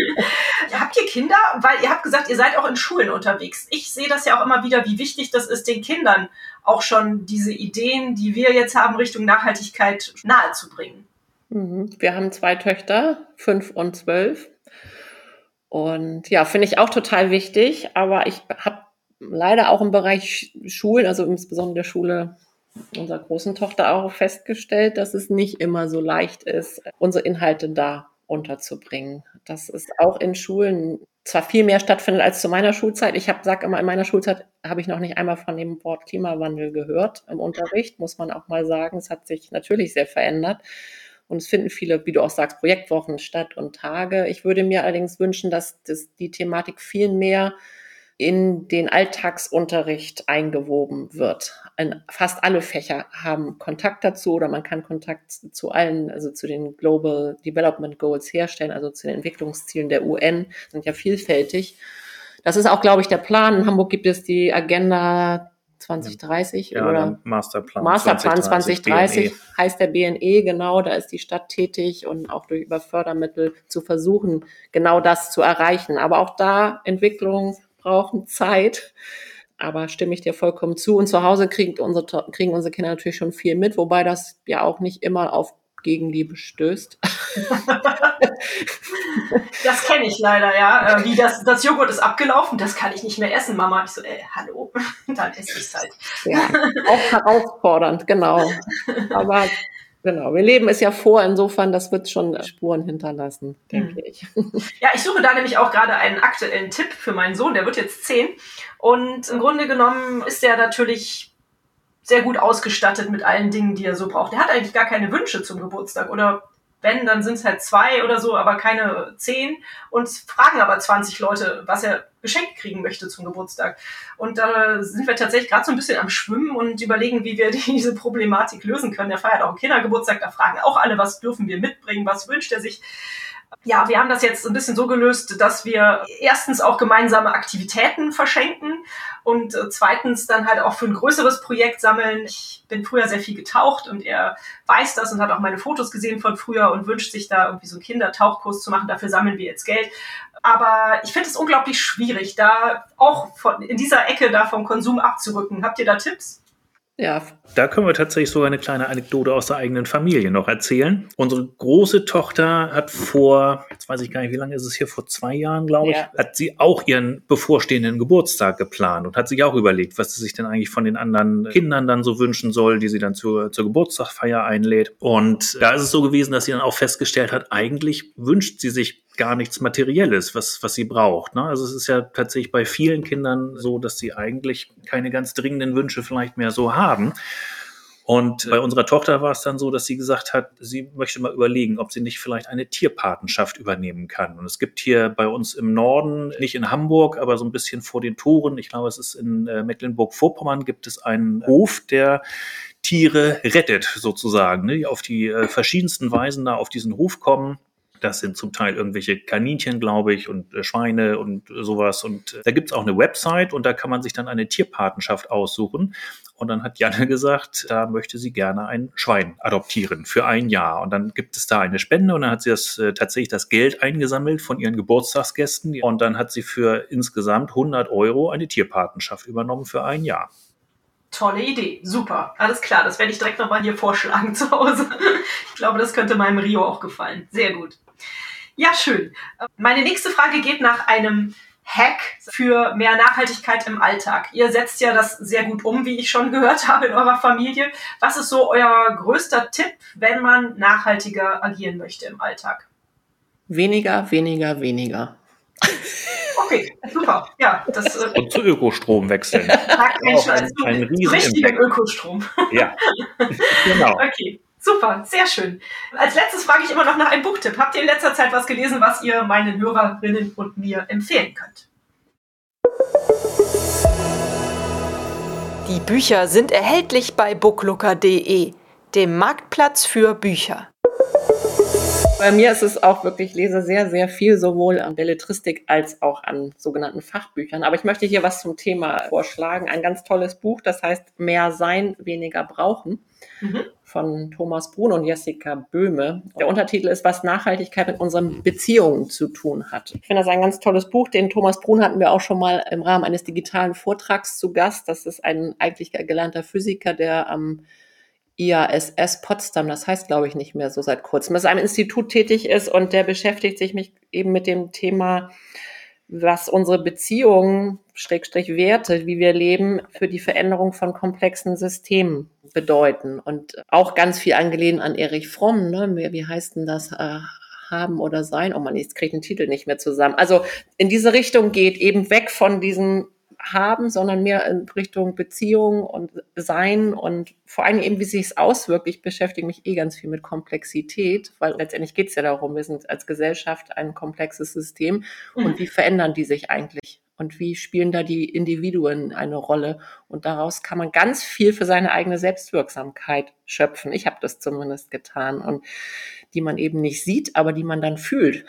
habt ihr Kinder? Weil ihr habt gesagt, ihr seid auch in Schulen unterwegs. Ich sehe das ja auch immer wieder, wie wichtig das ist, den Kindern auch schon diese Ideen, die wir jetzt haben, Richtung Nachhaltigkeit nahezubringen. Mhm. Wir haben zwei Töchter, fünf und zwölf. Und ja, finde ich auch total wichtig. Aber ich habe leider auch im Bereich Schulen, also insbesondere der Schule unserer großen Tochter auch festgestellt, dass es nicht immer so leicht ist, unsere Inhalte da unterzubringen. Das ist auch in Schulen zwar viel mehr stattfindet als zu meiner Schulzeit. Ich habe sag immer, in meiner Schulzeit habe ich noch nicht einmal von dem Wort Klimawandel gehört im Unterricht, muss man auch mal sagen. Es hat sich natürlich sehr verändert. Und es finden viele, wie du auch sagst, Projektwochen statt und Tage. Ich würde mir allerdings wünschen, dass das, die Thematik viel mehr in den Alltagsunterricht eingewoben wird. Ein, fast alle Fächer haben Kontakt dazu oder man kann Kontakt zu allen, also zu den Global Development Goals herstellen, also zu den Entwicklungszielen der UN, sind ja vielfältig. Das ist auch, glaube ich, der Plan. In Hamburg gibt es die Agenda 2030 ja, oder Masterplan, Masterplan 2030, 2030 BNE. heißt der BNE, genau, da ist die Stadt tätig und auch durch über Fördermittel zu versuchen, genau das zu erreichen. Aber auch da Entwicklung, brauchen Zeit. Aber stimme ich dir vollkommen zu. Und zu Hause kriegen unsere, kriegen unsere Kinder natürlich schon viel mit, wobei das ja auch nicht immer auf Gegenliebe stößt. das kenne ich leider, ja. Äh, wie das, das Joghurt ist abgelaufen, das kann ich nicht mehr essen, Mama. Ich so, äh, hallo, dann esse ich es halt. Ja, auch herausfordernd, genau. Aber Genau, wir leben es ja vor, insofern, das wird schon Spuren hinterlassen, denke mhm. ich. Ja, ich suche da nämlich auch gerade einen aktuellen Tipp für meinen Sohn, der wird jetzt zehn. Und im Grunde genommen ist er natürlich sehr gut ausgestattet mit allen Dingen, die er so braucht. Er hat eigentlich gar keine Wünsche zum Geburtstag oder wenn, dann sind es halt zwei oder so, aber keine zehn. Und fragen aber 20 Leute, was er geschenkt kriegen möchte zum Geburtstag. Und da sind wir tatsächlich gerade so ein bisschen am Schwimmen und überlegen, wie wir diese Problematik lösen können. Er feiert auch einen Kindergeburtstag, da fragen auch alle, was dürfen wir mitbringen, was wünscht er sich. Ja, wir haben das jetzt ein bisschen so gelöst, dass wir erstens auch gemeinsame Aktivitäten verschenken und äh, zweitens dann halt auch für ein größeres Projekt sammeln. Ich bin früher sehr viel getaucht und er weiß das und hat auch meine Fotos gesehen von früher und wünscht sich da irgendwie so einen Kindertauchkurs zu machen. Dafür sammeln wir jetzt Geld. Aber ich finde es unglaublich schwierig, da auch von, in dieser Ecke da vom Konsum abzurücken. Habt ihr da Tipps? Ja. Da können wir tatsächlich so eine kleine Anekdote aus der eigenen Familie noch erzählen. Unsere große Tochter hat vor, jetzt weiß ich gar nicht, wie lange ist es hier, vor zwei Jahren, glaube ich, ja. hat sie auch ihren bevorstehenden Geburtstag geplant und hat sich auch überlegt, was sie sich denn eigentlich von den anderen Kindern dann so wünschen soll, die sie dann zur, zur Geburtstagsfeier einlädt. Und da ist es so gewesen, dass sie dann auch festgestellt hat, eigentlich wünscht sie sich gar nichts Materielles, was, was sie braucht. Ne? Also es ist ja tatsächlich bei vielen Kindern so, dass sie eigentlich keine ganz dringenden Wünsche vielleicht mehr so haben. Und bei unserer Tochter war es dann so, dass sie gesagt hat, sie möchte mal überlegen, ob sie nicht vielleicht eine Tierpatenschaft übernehmen kann. Und es gibt hier bei uns im Norden, nicht in Hamburg, aber so ein bisschen vor den Toren, ich glaube, es ist in äh, Mecklenburg-Vorpommern, gibt es einen Hof, der Tiere rettet sozusagen, ne, die auf die äh, verschiedensten Weisen da auf diesen Hof kommen das sind zum Teil irgendwelche Kaninchen, glaube ich, und äh, Schweine und sowas. Und äh, da gibt's auch eine Website und da kann man sich dann eine Tierpatenschaft aussuchen. Und dann hat Janne gesagt, da möchte sie gerne ein Schwein adoptieren für ein Jahr. Und dann gibt es da eine Spende und dann hat sie das äh, tatsächlich das Geld eingesammelt von ihren Geburtstagsgästen. Und dann hat sie für insgesamt 100 Euro eine Tierpatenschaft übernommen für ein Jahr. Tolle Idee, super. Alles klar, das werde ich direkt nochmal hier vorschlagen zu Hause. Ich glaube, das könnte meinem Rio auch gefallen. Sehr gut. Ja, schön. Meine nächste Frage geht nach einem Hack für mehr Nachhaltigkeit im Alltag. Ihr setzt ja das sehr gut um, wie ich schon gehört habe in eurer Familie. Was ist so euer größter Tipp, wenn man nachhaltiger agieren möchte im Alltag? Weniger, weniger, weniger. Okay, super. Ja, das, äh, Und zu Ökostrom wechseln. Mensch, ein, ein richtigen Ökostrom. Ja, genau. Okay. Super, sehr schön. Als letztes frage ich immer noch nach einem Buchtipp. Habt ihr in letzter Zeit was gelesen, was ihr meinen Hörerinnen und mir empfehlen könnt? Die Bücher sind erhältlich bei booklooker.de, dem Marktplatz für Bücher. Bei mir ist es auch wirklich, ich lese sehr, sehr viel, sowohl an Belletristik als auch an sogenannten Fachbüchern. Aber ich möchte hier was zum Thema vorschlagen. Ein ganz tolles Buch, das heißt Mehr sein, weniger brauchen. Mhm. Von Thomas Brun und Jessica Böhme. Der Untertitel ist, was Nachhaltigkeit mit unseren Beziehungen zu tun hat. Ich finde das ein ganz tolles Buch. Den Thomas Brun hatten wir auch schon mal im Rahmen eines digitalen Vortrags zu Gast. Das ist ein eigentlich gelernter Physiker, der am IASS Potsdam, das heißt glaube ich nicht mehr so seit kurzem, dass einem Institut tätig ist und der beschäftigt sich mich eben mit dem Thema, was unsere Beziehungen, Schrägstrich Werte, wie wir leben, für die Veränderung von komplexen Systemen bedeuten. Und auch ganz viel angelehnt an Erich Fromm, ne? wie heißt denn das? Äh, haben oder sein. Oh man, jetzt kriege ich den Titel nicht mehr zusammen. Also in diese Richtung geht eben weg von diesem haben, sondern mehr in Richtung Beziehung und Sein und vor allem eben, wie sich es auswirkt. Ich beschäftige mich eh ganz viel mit Komplexität, weil letztendlich geht es ja darum, wir sind als Gesellschaft ein komplexes System mhm. und wie verändern die sich eigentlich? Und wie spielen da die Individuen eine Rolle? Und daraus kann man ganz viel für seine eigene Selbstwirksamkeit schöpfen. Ich habe das zumindest getan und die man eben nicht sieht, aber die man dann fühlt.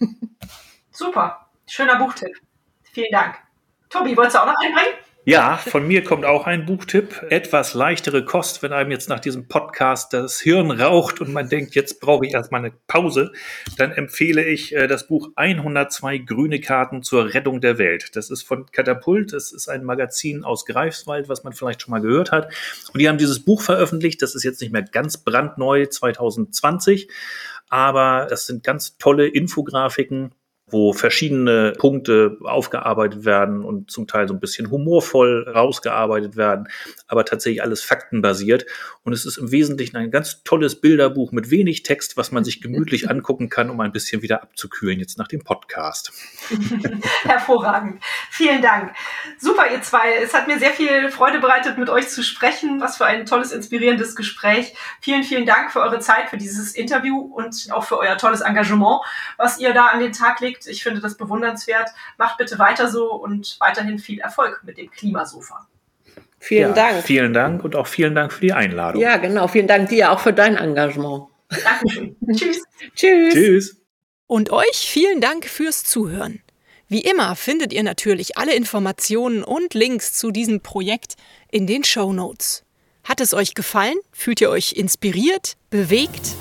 Super, schöner Buchtipp. Vielen Dank. Tobi, wolltest du auch noch einbringen? Ja, von mir kommt auch ein Buchtipp. Etwas leichtere Kost, wenn einem jetzt nach diesem Podcast das Hirn raucht und man denkt, jetzt brauche ich erstmal eine Pause, dann empfehle ich äh, das Buch 102 grüne Karten zur Rettung der Welt. Das ist von Katapult. Das ist ein Magazin aus Greifswald, was man vielleicht schon mal gehört hat. Und die haben dieses Buch veröffentlicht. Das ist jetzt nicht mehr ganz brandneu 2020, aber das sind ganz tolle Infografiken wo verschiedene Punkte aufgearbeitet werden und zum Teil so ein bisschen humorvoll rausgearbeitet werden, aber tatsächlich alles faktenbasiert. Und es ist im Wesentlichen ein ganz tolles Bilderbuch mit wenig Text, was man sich gemütlich angucken kann, um ein bisschen wieder abzukühlen jetzt nach dem Podcast. Hervorragend. Vielen Dank. Super, ihr zwei. Es hat mir sehr viel Freude bereitet, mit euch zu sprechen. Was für ein tolles, inspirierendes Gespräch. Vielen, vielen Dank für eure Zeit, für dieses Interview und auch für euer tolles Engagement, was ihr da an den Tag legt. Ich finde das bewundernswert. Macht bitte weiter so und weiterhin viel Erfolg mit dem Klimasofa. Vielen ja, Dank. Vielen Dank und auch vielen Dank für die Einladung. Ja, genau. Vielen Dank dir auch für dein Engagement. Dankeschön. Tschüss. Tschüss. Tschüss. Und euch vielen Dank fürs Zuhören. Wie immer findet ihr natürlich alle Informationen und Links zu diesem Projekt in den Show Notes. Hat es euch gefallen? Fühlt ihr euch inspiriert? Bewegt?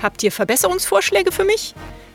Habt ihr Verbesserungsvorschläge für mich?